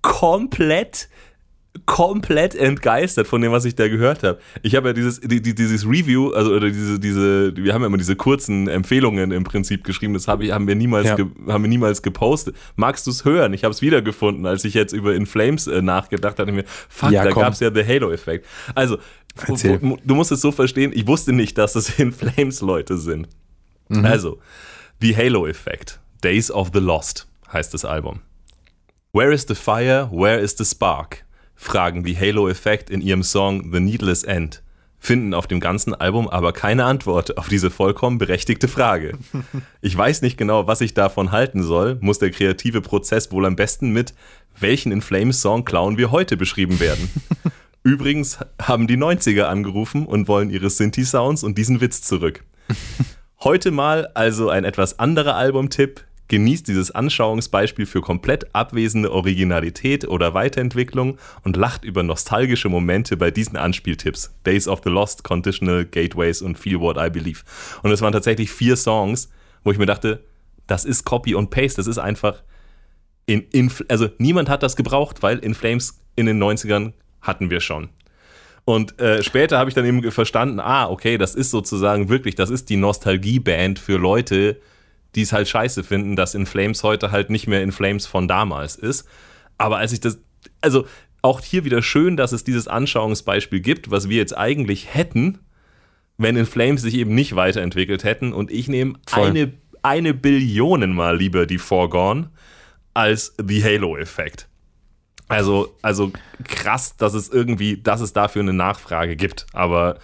komplett komplett entgeistert von dem, was ich da gehört habe. Ich habe ja dieses, die, dieses Review, also oder diese, diese, wir haben ja immer diese kurzen Empfehlungen im Prinzip geschrieben, das hab ich, haben, wir niemals ja. ge, haben wir niemals gepostet. Magst du es hören? Ich habe es wiedergefunden, als ich jetzt über In Flames äh, nachgedacht hatte, mir, fuck, ja, da gab es ja The Halo-Effekt. Also, du, du musst es so verstehen, ich wusste nicht, dass es In Flames Leute sind. Mhm. Also, The Halo-Effekt, Days of the Lost heißt das Album. Where is the fire? Where is the spark? Fragen die Halo Effect in ihrem Song The Needless End, finden auf dem ganzen Album aber keine Antwort auf diese vollkommen berechtigte Frage. Ich weiß nicht genau, was ich davon halten soll, muss der kreative Prozess wohl am besten mit welchen In Flames Song klauen wir heute beschrieben werden. Übrigens haben die 90er angerufen und wollen ihre Synthi-Sounds und diesen Witz zurück. Heute mal also ein etwas anderer Albumtipp, genießt dieses Anschauungsbeispiel für komplett abwesende Originalität oder Weiterentwicklung und lacht über nostalgische Momente bei diesen Anspieltipps. Days of the Lost, Conditional, Gateways und Feel What I Believe. Und es waren tatsächlich vier Songs, wo ich mir dachte, das ist Copy und Paste, das ist einfach in, in also niemand hat das gebraucht, weil In Flames in den 90ern hatten wir schon. Und äh, später habe ich dann eben verstanden, ah, okay, das ist sozusagen wirklich, das ist die Nostalgieband für Leute, die es halt scheiße finden, dass In Flames heute halt nicht mehr In Flames von damals ist. Aber als ich das, also auch hier wieder schön, dass es dieses Anschauungsbeispiel gibt, was wir jetzt eigentlich hätten, wenn In Flames sich eben nicht weiterentwickelt hätten. Und ich nehme eine, eine Billion mal lieber die Foregone als The Halo-Effekt. Also, also krass, dass es irgendwie, dass es dafür eine Nachfrage gibt. Aber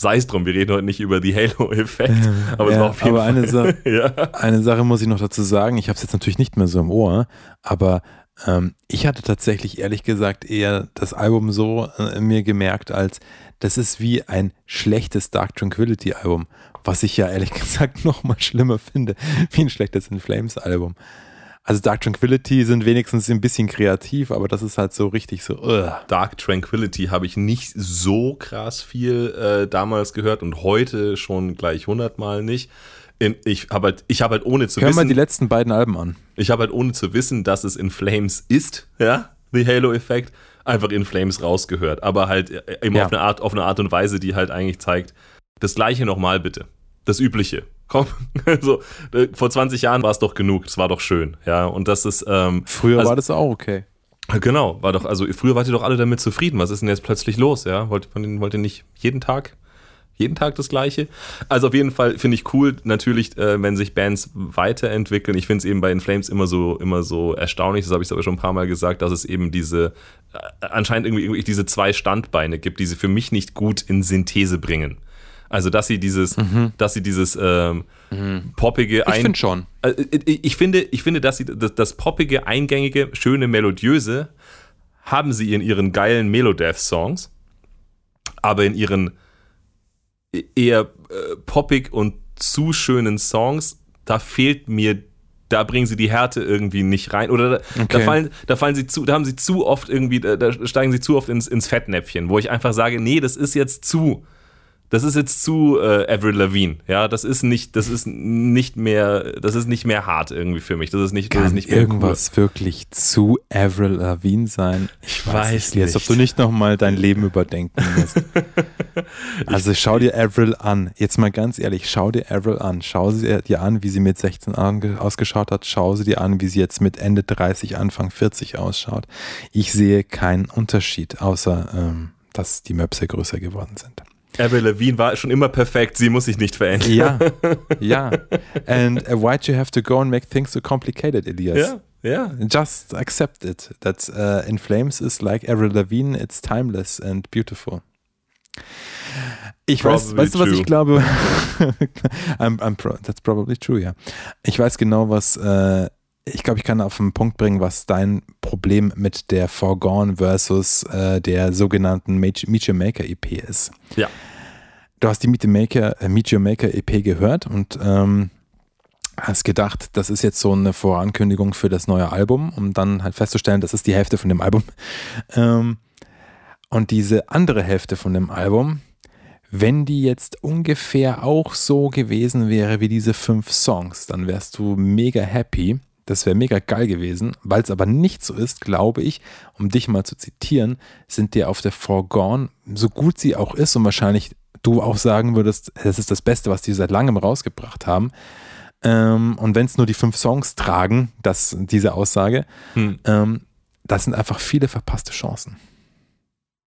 sei es drum, wir reden heute nicht über die Halo-Effekt. Aber, ja, aber eine, Sa ja. eine, Sache muss ich noch dazu sagen, ich habe es jetzt natürlich nicht mehr so im Ohr, aber ähm, ich hatte tatsächlich ehrlich gesagt eher das Album so äh, mir gemerkt, als das ist wie ein schlechtes Dark Tranquility Album, was ich ja ehrlich gesagt noch mal schlimmer finde, wie ein schlechtes In Flames Album. Also Dark Tranquility sind wenigstens ein bisschen kreativ, aber das ist halt so richtig so. Uh. Dark Tranquility habe ich nicht so krass viel äh, damals gehört und heute schon gleich hundertmal nicht. In, ich habe halt, hab halt ohne zu Hör wissen. Hör mal die letzten beiden Alben an. Ich habe halt ohne zu wissen, dass es in Flames ist, ja, The Halo-Effekt, einfach in Flames rausgehört. Aber halt äh, immer ja. auf, eine Art, auf eine Art und Weise, die halt eigentlich zeigt, das gleiche nochmal bitte. Das Übliche komm, so, äh, vor 20 Jahren war es doch genug, es war doch schön, ja, und das ist, ähm, Früher also, war das auch okay. Genau, war doch, also früher wart ihr doch alle damit zufrieden, was ist denn jetzt plötzlich los, ja, wollt, wollt ihr nicht jeden Tag jeden Tag das Gleiche. Also auf jeden Fall finde ich cool, natürlich, äh, wenn sich Bands weiterentwickeln. Ich finde es eben bei In Flames immer so, immer so erstaunlich, das habe ich aber schon ein paar Mal gesagt, dass es eben diese, äh, anscheinend irgendwie, irgendwie diese zwei Standbeine gibt, die sie für mich nicht gut in Synthese bringen. Also, dass sie dieses, mhm. dass sie dieses ähm, mhm. poppige. Ich finde schon. Äh, ich, finde, ich finde, dass sie das, das, poppige, eingängige, schöne, melodiöse haben sie in ihren geilen Melodeath-Songs, aber in ihren eher äh, poppig und zu schönen Songs, da fehlt mir da bringen sie die Härte irgendwie nicht rein. Oder da, okay. da, fallen, da fallen sie zu, da haben sie zu oft irgendwie, da steigen sie zu oft ins, ins Fettnäpfchen, wo ich einfach sage, nee, das ist jetzt zu das ist jetzt zu äh, Avril Lavigne. Ja, das ist nicht, das ist nicht mehr, das ist nicht mehr hart irgendwie für mich. Das ist nicht, Kann das ist nicht mehr irgendwas cool. wirklich zu Avril Lavigne sein? Ich, ich weiß nicht. Als ob du nicht nochmal dein Leben überdenken musst. also schau dir Avril an. Jetzt mal ganz ehrlich, schau dir Avril an. Schau sie dir an, wie sie mit 16 ausgeschaut hat. Schau sie dir an, wie sie jetzt mit Ende 30, Anfang 40 ausschaut. Ich sehe keinen Unterschied, außer ähm, dass die Möpse größer geworden sind. Avril Lavigne war schon immer perfekt, sie muss sich nicht verändern. Ja, ja. And uh, why'd you have to go and make things so complicated, Elias? Ja, ja. Just accept it. That uh, In Flames is like Avril Lavigne, it's timeless and beautiful. Ich weiß, weißt du, was ich glaube? I'm, I'm pro that's probably true, ja. Ich weiß genau, was, äh, ich glaube, ich kann auf den Punkt bringen, was dein Problem mit der Forgone versus äh, der sogenannten Meet Your Maker EP ist. Ja. Du hast die Meet, Maker, äh, Meet Your Maker EP gehört und ähm, hast gedacht, das ist jetzt so eine Vorankündigung für das neue Album, um dann halt festzustellen, das ist die Hälfte von dem Album. Ähm, und diese andere Hälfte von dem Album, wenn die jetzt ungefähr auch so gewesen wäre wie diese fünf Songs, dann wärst du mega happy. Das wäre mega geil gewesen. Weil es aber nicht so ist, glaube ich, um dich mal zu zitieren, sind dir auf der Forgone, so gut sie auch ist und wahrscheinlich du auch sagen würdest, das ist das Beste, was die seit langem rausgebracht haben. Ähm, und wenn es nur die fünf Songs tragen, das, diese Aussage, hm. ähm, das sind einfach viele verpasste Chancen.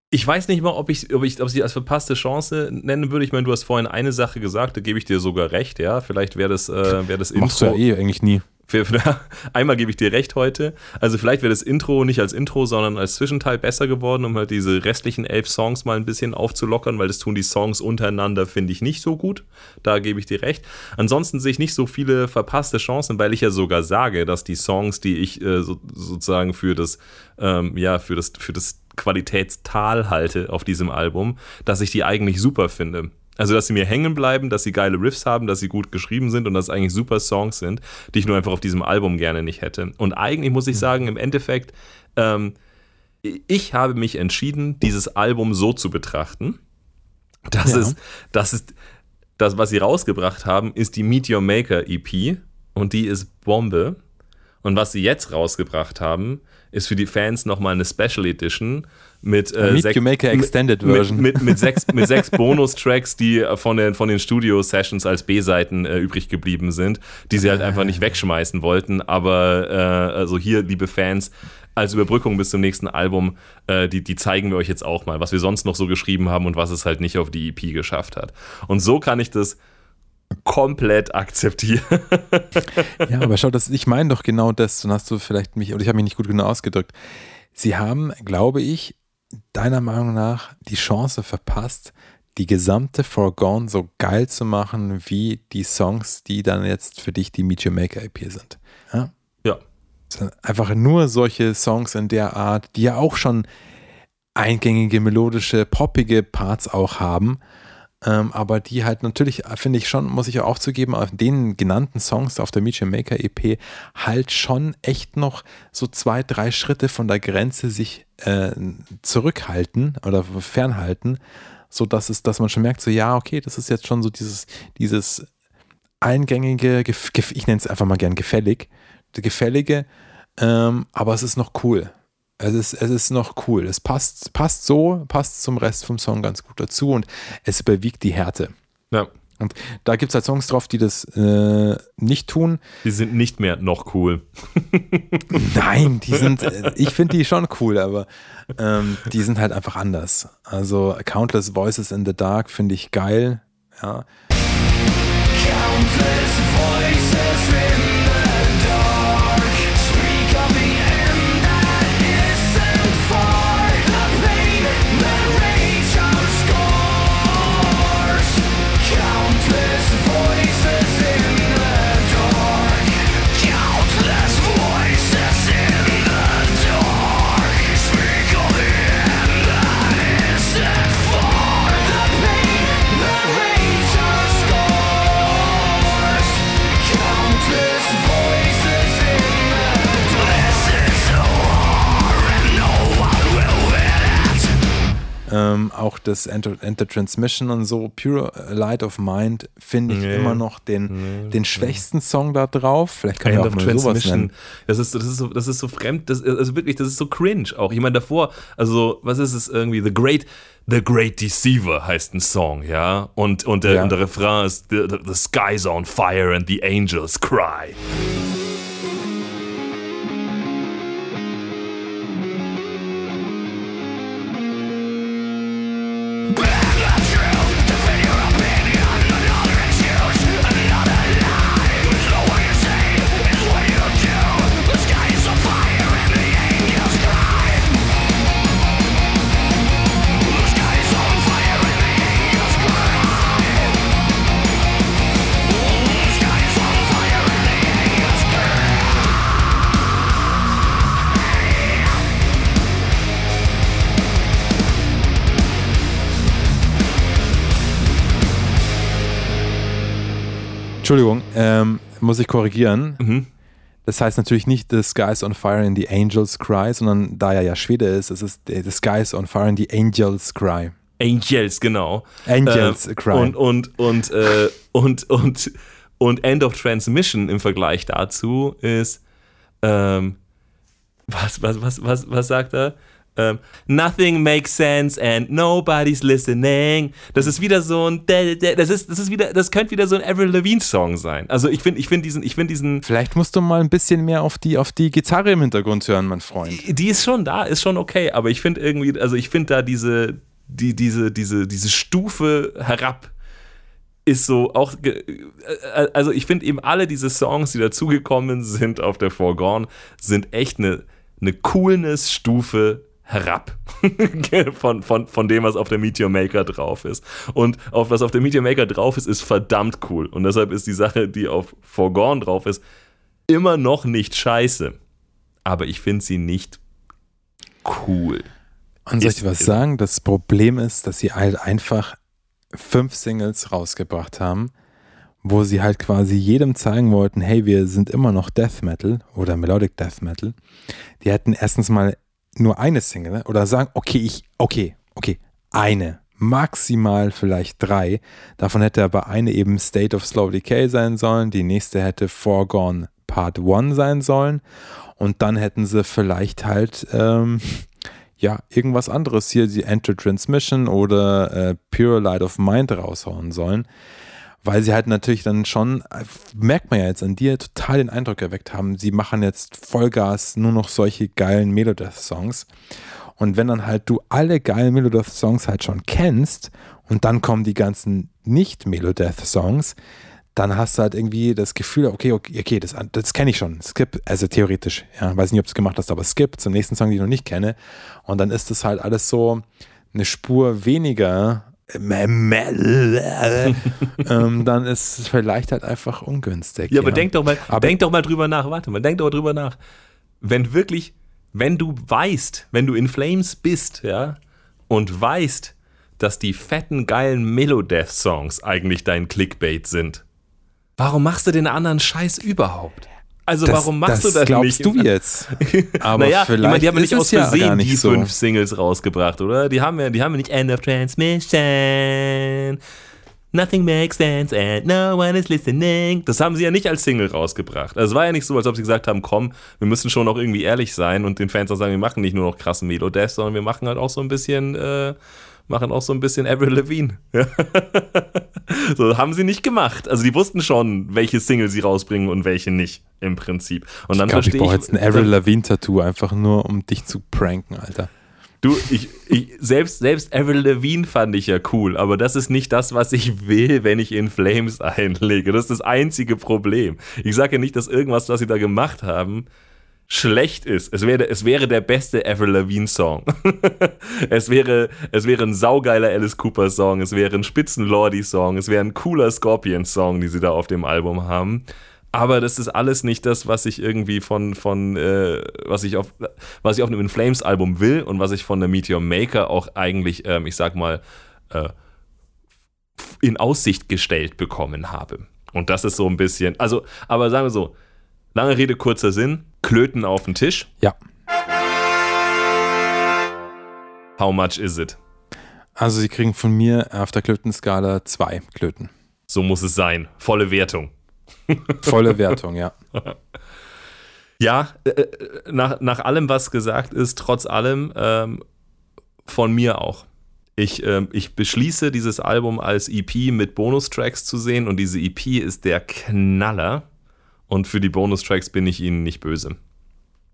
Ich weiß nicht mal, ob ich, ob ich ob sie als verpasste Chance nennen würde. Ich meine, du hast vorhin eine Sache gesagt, da gebe ich dir sogar recht, ja. Vielleicht wäre das, äh, wär das Intro. Machst du ja eh eigentlich nie. Einmal gebe ich dir recht heute. Also vielleicht wäre das Intro nicht als Intro, sondern als Zwischenteil besser geworden, um halt diese restlichen elf Songs mal ein bisschen aufzulockern, weil das tun die Songs untereinander, finde ich, nicht so gut. Da gebe ich dir recht. Ansonsten sehe ich nicht so viele verpasste Chancen, weil ich ja sogar sage, dass die Songs, die ich äh, so, sozusagen für das, ähm, ja, für das, für das Qualitätstal halte auf diesem Album, dass ich die eigentlich super finde. Also, dass sie mir hängen bleiben, dass sie geile Riffs haben, dass sie gut geschrieben sind und dass es eigentlich super Songs sind, die ich nur einfach auf diesem Album gerne nicht hätte. Und eigentlich muss ich mhm. sagen, im Endeffekt, ähm, ich habe mich entschieden, dieses Album so zu betrachten. Das ja. ist, das ist, das, was sie rausgebracht haben, ist die Meet Your Maker EP und die ist Bombe. Und was sie jetzt rausgebracht haben, ist für die Fans nochmal eine Special Edition mit, äh, sechs, Extended Version. Mit, mit, mit sechs, mit sechs Bonus-Tracks, die von den, von den Studio-Sessions als B-Seiten äh, übrig geblieben sind, die sie halt einfach nicht wegschmeißen wollten. Aber äh, also hier, liebe Fans, als Überbrückung bis zum nächsten Album, äh, die, die zeigen wir euch jetzt auch mal, was wir sonst noch so geschrieben haben und was es halt nicht auf die EP geschafft hat. Und so kann ich das komplett akzeptieren. ja, aber schau, das, ich meine doch genau das, dann hast du vielleicht mich, oder ich habe mich nicht gut genug ausgedrückt. Sie haben, glaube ich, deiner Meinung nach die Chance verpasst, die gesamte Forgone so geil zu machen, wie die Songs, die dann jetzt für dich die Meet Your Maker EP sind. Ja. ja. Einfach nur solche Songs in der Art, die ja auch schon eingängige, melodische, poppige Parts auch haben, ähm, aber die halt natürlich, finde ich schon, muss ich auch zugeben, auf den genannten Songs auf der Your Maker EP halt schon echt noch so zwei, drei Schritte von der Grenze sich äh, zurückhalten oder fernhalten, so dass es, dass man schon merkt, so ja, okay, das ist jetzt schon so dieses, dieses eingängige, ich nenne es einfach mal gern gefällig, gefällige, ähm, aber es ist noch cool. Es ist, es ist noch cool. Es passt, passt so, passt zum Rest vom Song ganz gut dazu und es überwiegt die Härte. Ja. Und da gibt es halt Songs drauf, die das äh, nicht tun. Die sind nicht mehr noch cool. Nein, die sind, äh, ich finde die schon cool, aber ähm, die sind halt einfach anders. Also Countless Voices in the Dark finde ich geil. Ja. Countless Voices in Ähm, auch das Enter, Enter, Transmission und so, Pure Light of Mind, finde ich nee. immer noch den, nee. den schwächsten Song da drauf. Vielleicht kann End ich auch mal sowas nennen. Das ist, das, ist so, das ist so fremd, das, also wirklich, das ist so cringe auch. Ich meine, davor, also, was ist es irgendwie? The Great, The Great Deceiver heißt ein Song, ja. Und, und, der, ja. und der Refrain ist the, the, the sky's on fire and the angels cry. Entschuldigung, ähm, muss ich korrigieren. Mhm. Das heißt natürlich nicht The Skies on Fire and the Angels Cry, sondern da er ja Schwede ist, es ist The Skies on Fire and the Angels Cry. Angels, genau. Angels äh, Cry. Und, und, und, äh, und, und, und End of Transmission im Vergleich dazu ist, ähm, was, was, was, was, was sagt er? Um, ähm, nothing makes sense and nobody's listening. Das ist wieder so ein, das ist, das ist wieder, das könnte wieder so ein Avril Lavigne Song sein. Also ich finde, ich finde diesen, ich finde diesen. Vielleicht musst du mal ein bisschen mehr auf die, auf die Gitarre im Hintergrund hören, mein Freund. Die, die ist schon da, ist schon okay, aber ich finde irgendwie, also ich finde da diese, die, diese, diese, diese Stufe herab ist so auch, äh, also ich finde eben alle diese Songs, die dazugekommen sind auf der Foregone, sind echt eine, eine Coolness-Stufe herab von, von, von dem, was auf der Meteor Maker drauf ist. Und auf was auf der Meteor Maker drauf ist, ist verdammt cool. Und deshalb ist die Sache, die auf Forgone drauf ist, immer noch nicht scheiße. Aber ich finde sie nicht cool. Und soll ich dir was sagen? Das Problem ist, dass sie halt einfach fünf Singles rausgebracht haben, wo sie halt quasi jedem zeigen wollten, hey, wir sind immer noch Death Metal oder Melodic Death Metal. Die hätten erstens mal nur eine Single ne? oder sagen, okay, ich, okay, okay, eine, maximal vielleicht drei. Davon hätte aber eine eben State of Slow Decay sein sollen, die nächste hätte Foregone Part 1 sein sollen und dann hätten sie vielleicht halt ähm, ja irgendwas anderes hier, die Enter Transmission oder äh, Pure Light of Mind raushauen sollen weil sie halt natürlich dann schon, merkt man ja jetzt an dir, total den Eindruck erweckt haben, sie machen jetzt Vollgas nur noch solche geilen Melodeath-Songs. Und wenn dann halt du alle geilen Melodeath-Songs halt schon kennst und dann kommen die ganzen Nicht-Melodeath-Songs, dann hast du halt irgendwie das Gefühl, okay, okay, okay das, das kenne ich schon. Skip, also theoretisch, ja, weiß nicht, ob du es gemacht hast, aber Skip zum nächsten Song, den ich noch nicht kenne. Und dann ist das halt alles so eine Spur weniger ähm, dann ist es vielleicht halt einfach ungünstig. Ja, ja. aber denk doch mal, aber denk doch mal drüber nach, warte mal, denk doch mal drüber nach. Wenn wirklich, wenn du weißt, wenn du in Flames bist, ja, und weißt, dass die fetten, geilen Melodeath-Songs eigentlich dein Clickbait sind, warum machst du den anderen Scheiß überhaupt? Also das, warum machst das du das glaubst nicht? du jetzt? Aber naja, vielleicht ich meine, die haben nicht aus Versehen ja die so. fünf Singles rausgebracht, oder? Die haben ja, die haben ja nicht End of Transmission. Nothing makes sense and no one is listening. Das haben sie ja nicht als Single rausgebracht. Also es war ja nicht so, als ob sie gesagt haben, komm, wir müssen schon auch irgendwie ehrlich sein und den Fans auch sagen, wir machen nicht nur noch krassen Melodeath, sondern wir machen halt auch so ein bisschen äh, machen auch so ein bisschen Avril Lavigne. so haben sie nicht gemacht. Also die wussten schon, welche Single sie rausbringen und welche nicht, im Prinzip. Und dann ich glaube, ich brauche jetzt ein Avril Lavigne-Tattoo, einfach nur, um dich zu pranken, Alter. Du, ich, ich, selbst, selbst Avril Lavigne fand ich ja cool, aber das ist nicht das, was ich will, wenn ich in Flames einlege. Das ist das einzige Problem. Ich sage ja nicht, dass irgendwas, was sie da gemacht haben, schlecht ist. Es wäre, es wäre der beste Avril Lavigne Song. es, wäre, es wäre ein saugeiler Alice Cooper Song, es wäre ein Spitzenlordy Song, es wäre ein cooler Scorpion Song, die sie da auf dem Album haben. Aber das ist alles nicht das, was ich irgendwie von, von äh, was ich auf, was ich auf einem In Flames Album will und was ich von der Meteor Maker auch eigentlich, ähm, ich sag mal, äh, in Aussicht gestellt bekommen habe. Und das ist so ein bisschen, also, aber sagen wir so, lange Rede, kurzer Sinn, Klöten auf den Tisch. Ja. How much is it? Also sie kriegen von mir auf der Klötenskala zwei Klöten. So muss es sein. Volle Wertung. Volle Wertung, ja. Ja, äh, äh, nach, nach allem, was gesagt ist, trotz allem, ähm, von mir auch. Ich, ähm, ich beschließe, dieses Album als EP mit Bonustracks zu sehen und diese EP ist der Knaller. Und für die Bonustracks bin ich Ihnen nicht böse.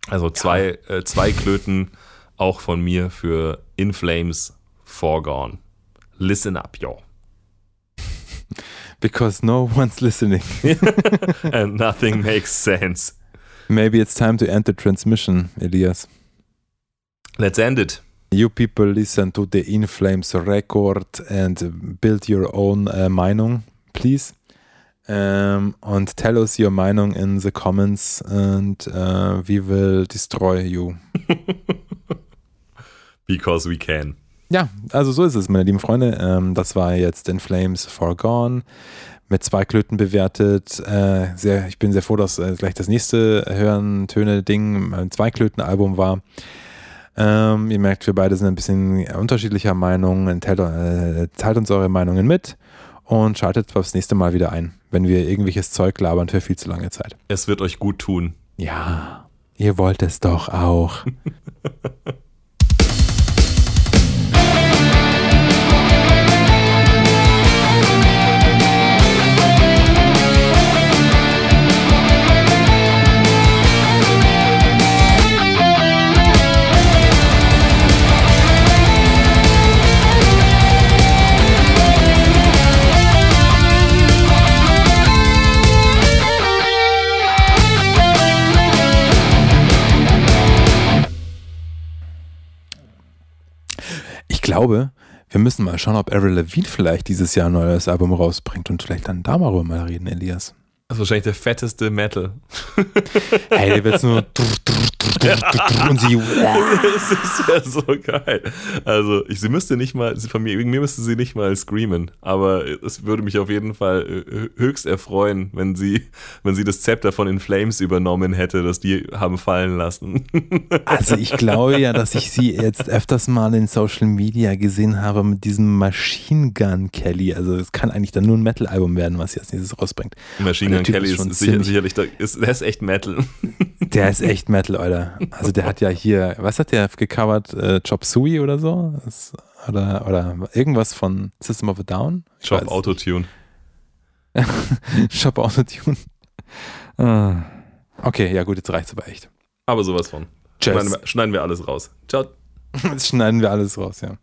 Also zwei, ja. äh, zwei Klöten auch von mir für In Flames Foregone. Listen up, yo. Because no one's listening. And nothing makes sense. Maybe it's time to end the transmission, Elias. Let's end it. You people listen to the In Flames record and build your own uh, Meinung, please. Um, and tell us your Meinung in the comments and uh, we will destroy you. Because we can. Ja, also so ist es, meine lieben Freunde. Ähm, das war jetzt In Flames Forgone mit zwei Klöten bewertet. Äh, sehr, ich bin sehr froh, dass äh, gleich das nächste Hören, Töne, Ding ein Zwei-Klöten-Album war. Ähm, ihr merkt, wir beide sind ein bisschen unterschiedlicher Meinung. Teilt, äh, teilt uns eure Meinungen mit und schaltet aufs nächste Mal wieder ein, wenn wir irgendwelches Zeug labern für viel zu lange Zeit. Es wird euch gut tun. Ja, ihr wollt es doch auch. glaube, wir müssen mal schauen, ob Avril Lavigne vielleicht dieses Jahr ein neues Album rausbringt und vielleicht dann darüber mal reden, Elias. Das ist wahrscheinlich der fetteste Metal. hey, der wird nur und sie. das ist ja so geil. Also, ich, sie müsste nicht mal, von mir, wegen mir müsste sie nicht mal screamen, aber es würde mich auf jeden Fall äh, höchst erfreuen, wenn sie, wenn sie das Zepter von In Flames übernommen hätte, das die haben fallen lassen. also, ich glaube ja, dass ich sie jetzt öfters mal in Social Media gesehen habe mit diesem Machine Gun Kelly. Also, es kann eigentlich dann nur ein Metal-Album werden, was sie als nächstes rausbringt. Machine Gun Kelly ist, ist sicher, sicherlich, der ist, der ist echt Metal. Der ist echt Metal, Alter. Also der hat ja hier, was hat der gecovert? Äh, Chop Suey oder so? Das, oder, oder irgendwas von System of a Down? Ich Chop Autotune. Chop Autotune. Ah. Okay, ja gut, jetzt reicht's aber echt. Aber sowas von. Schneiden wir, schneiden wir alles raus. Ciao. Jetzt schneiden wir alles raus, ja.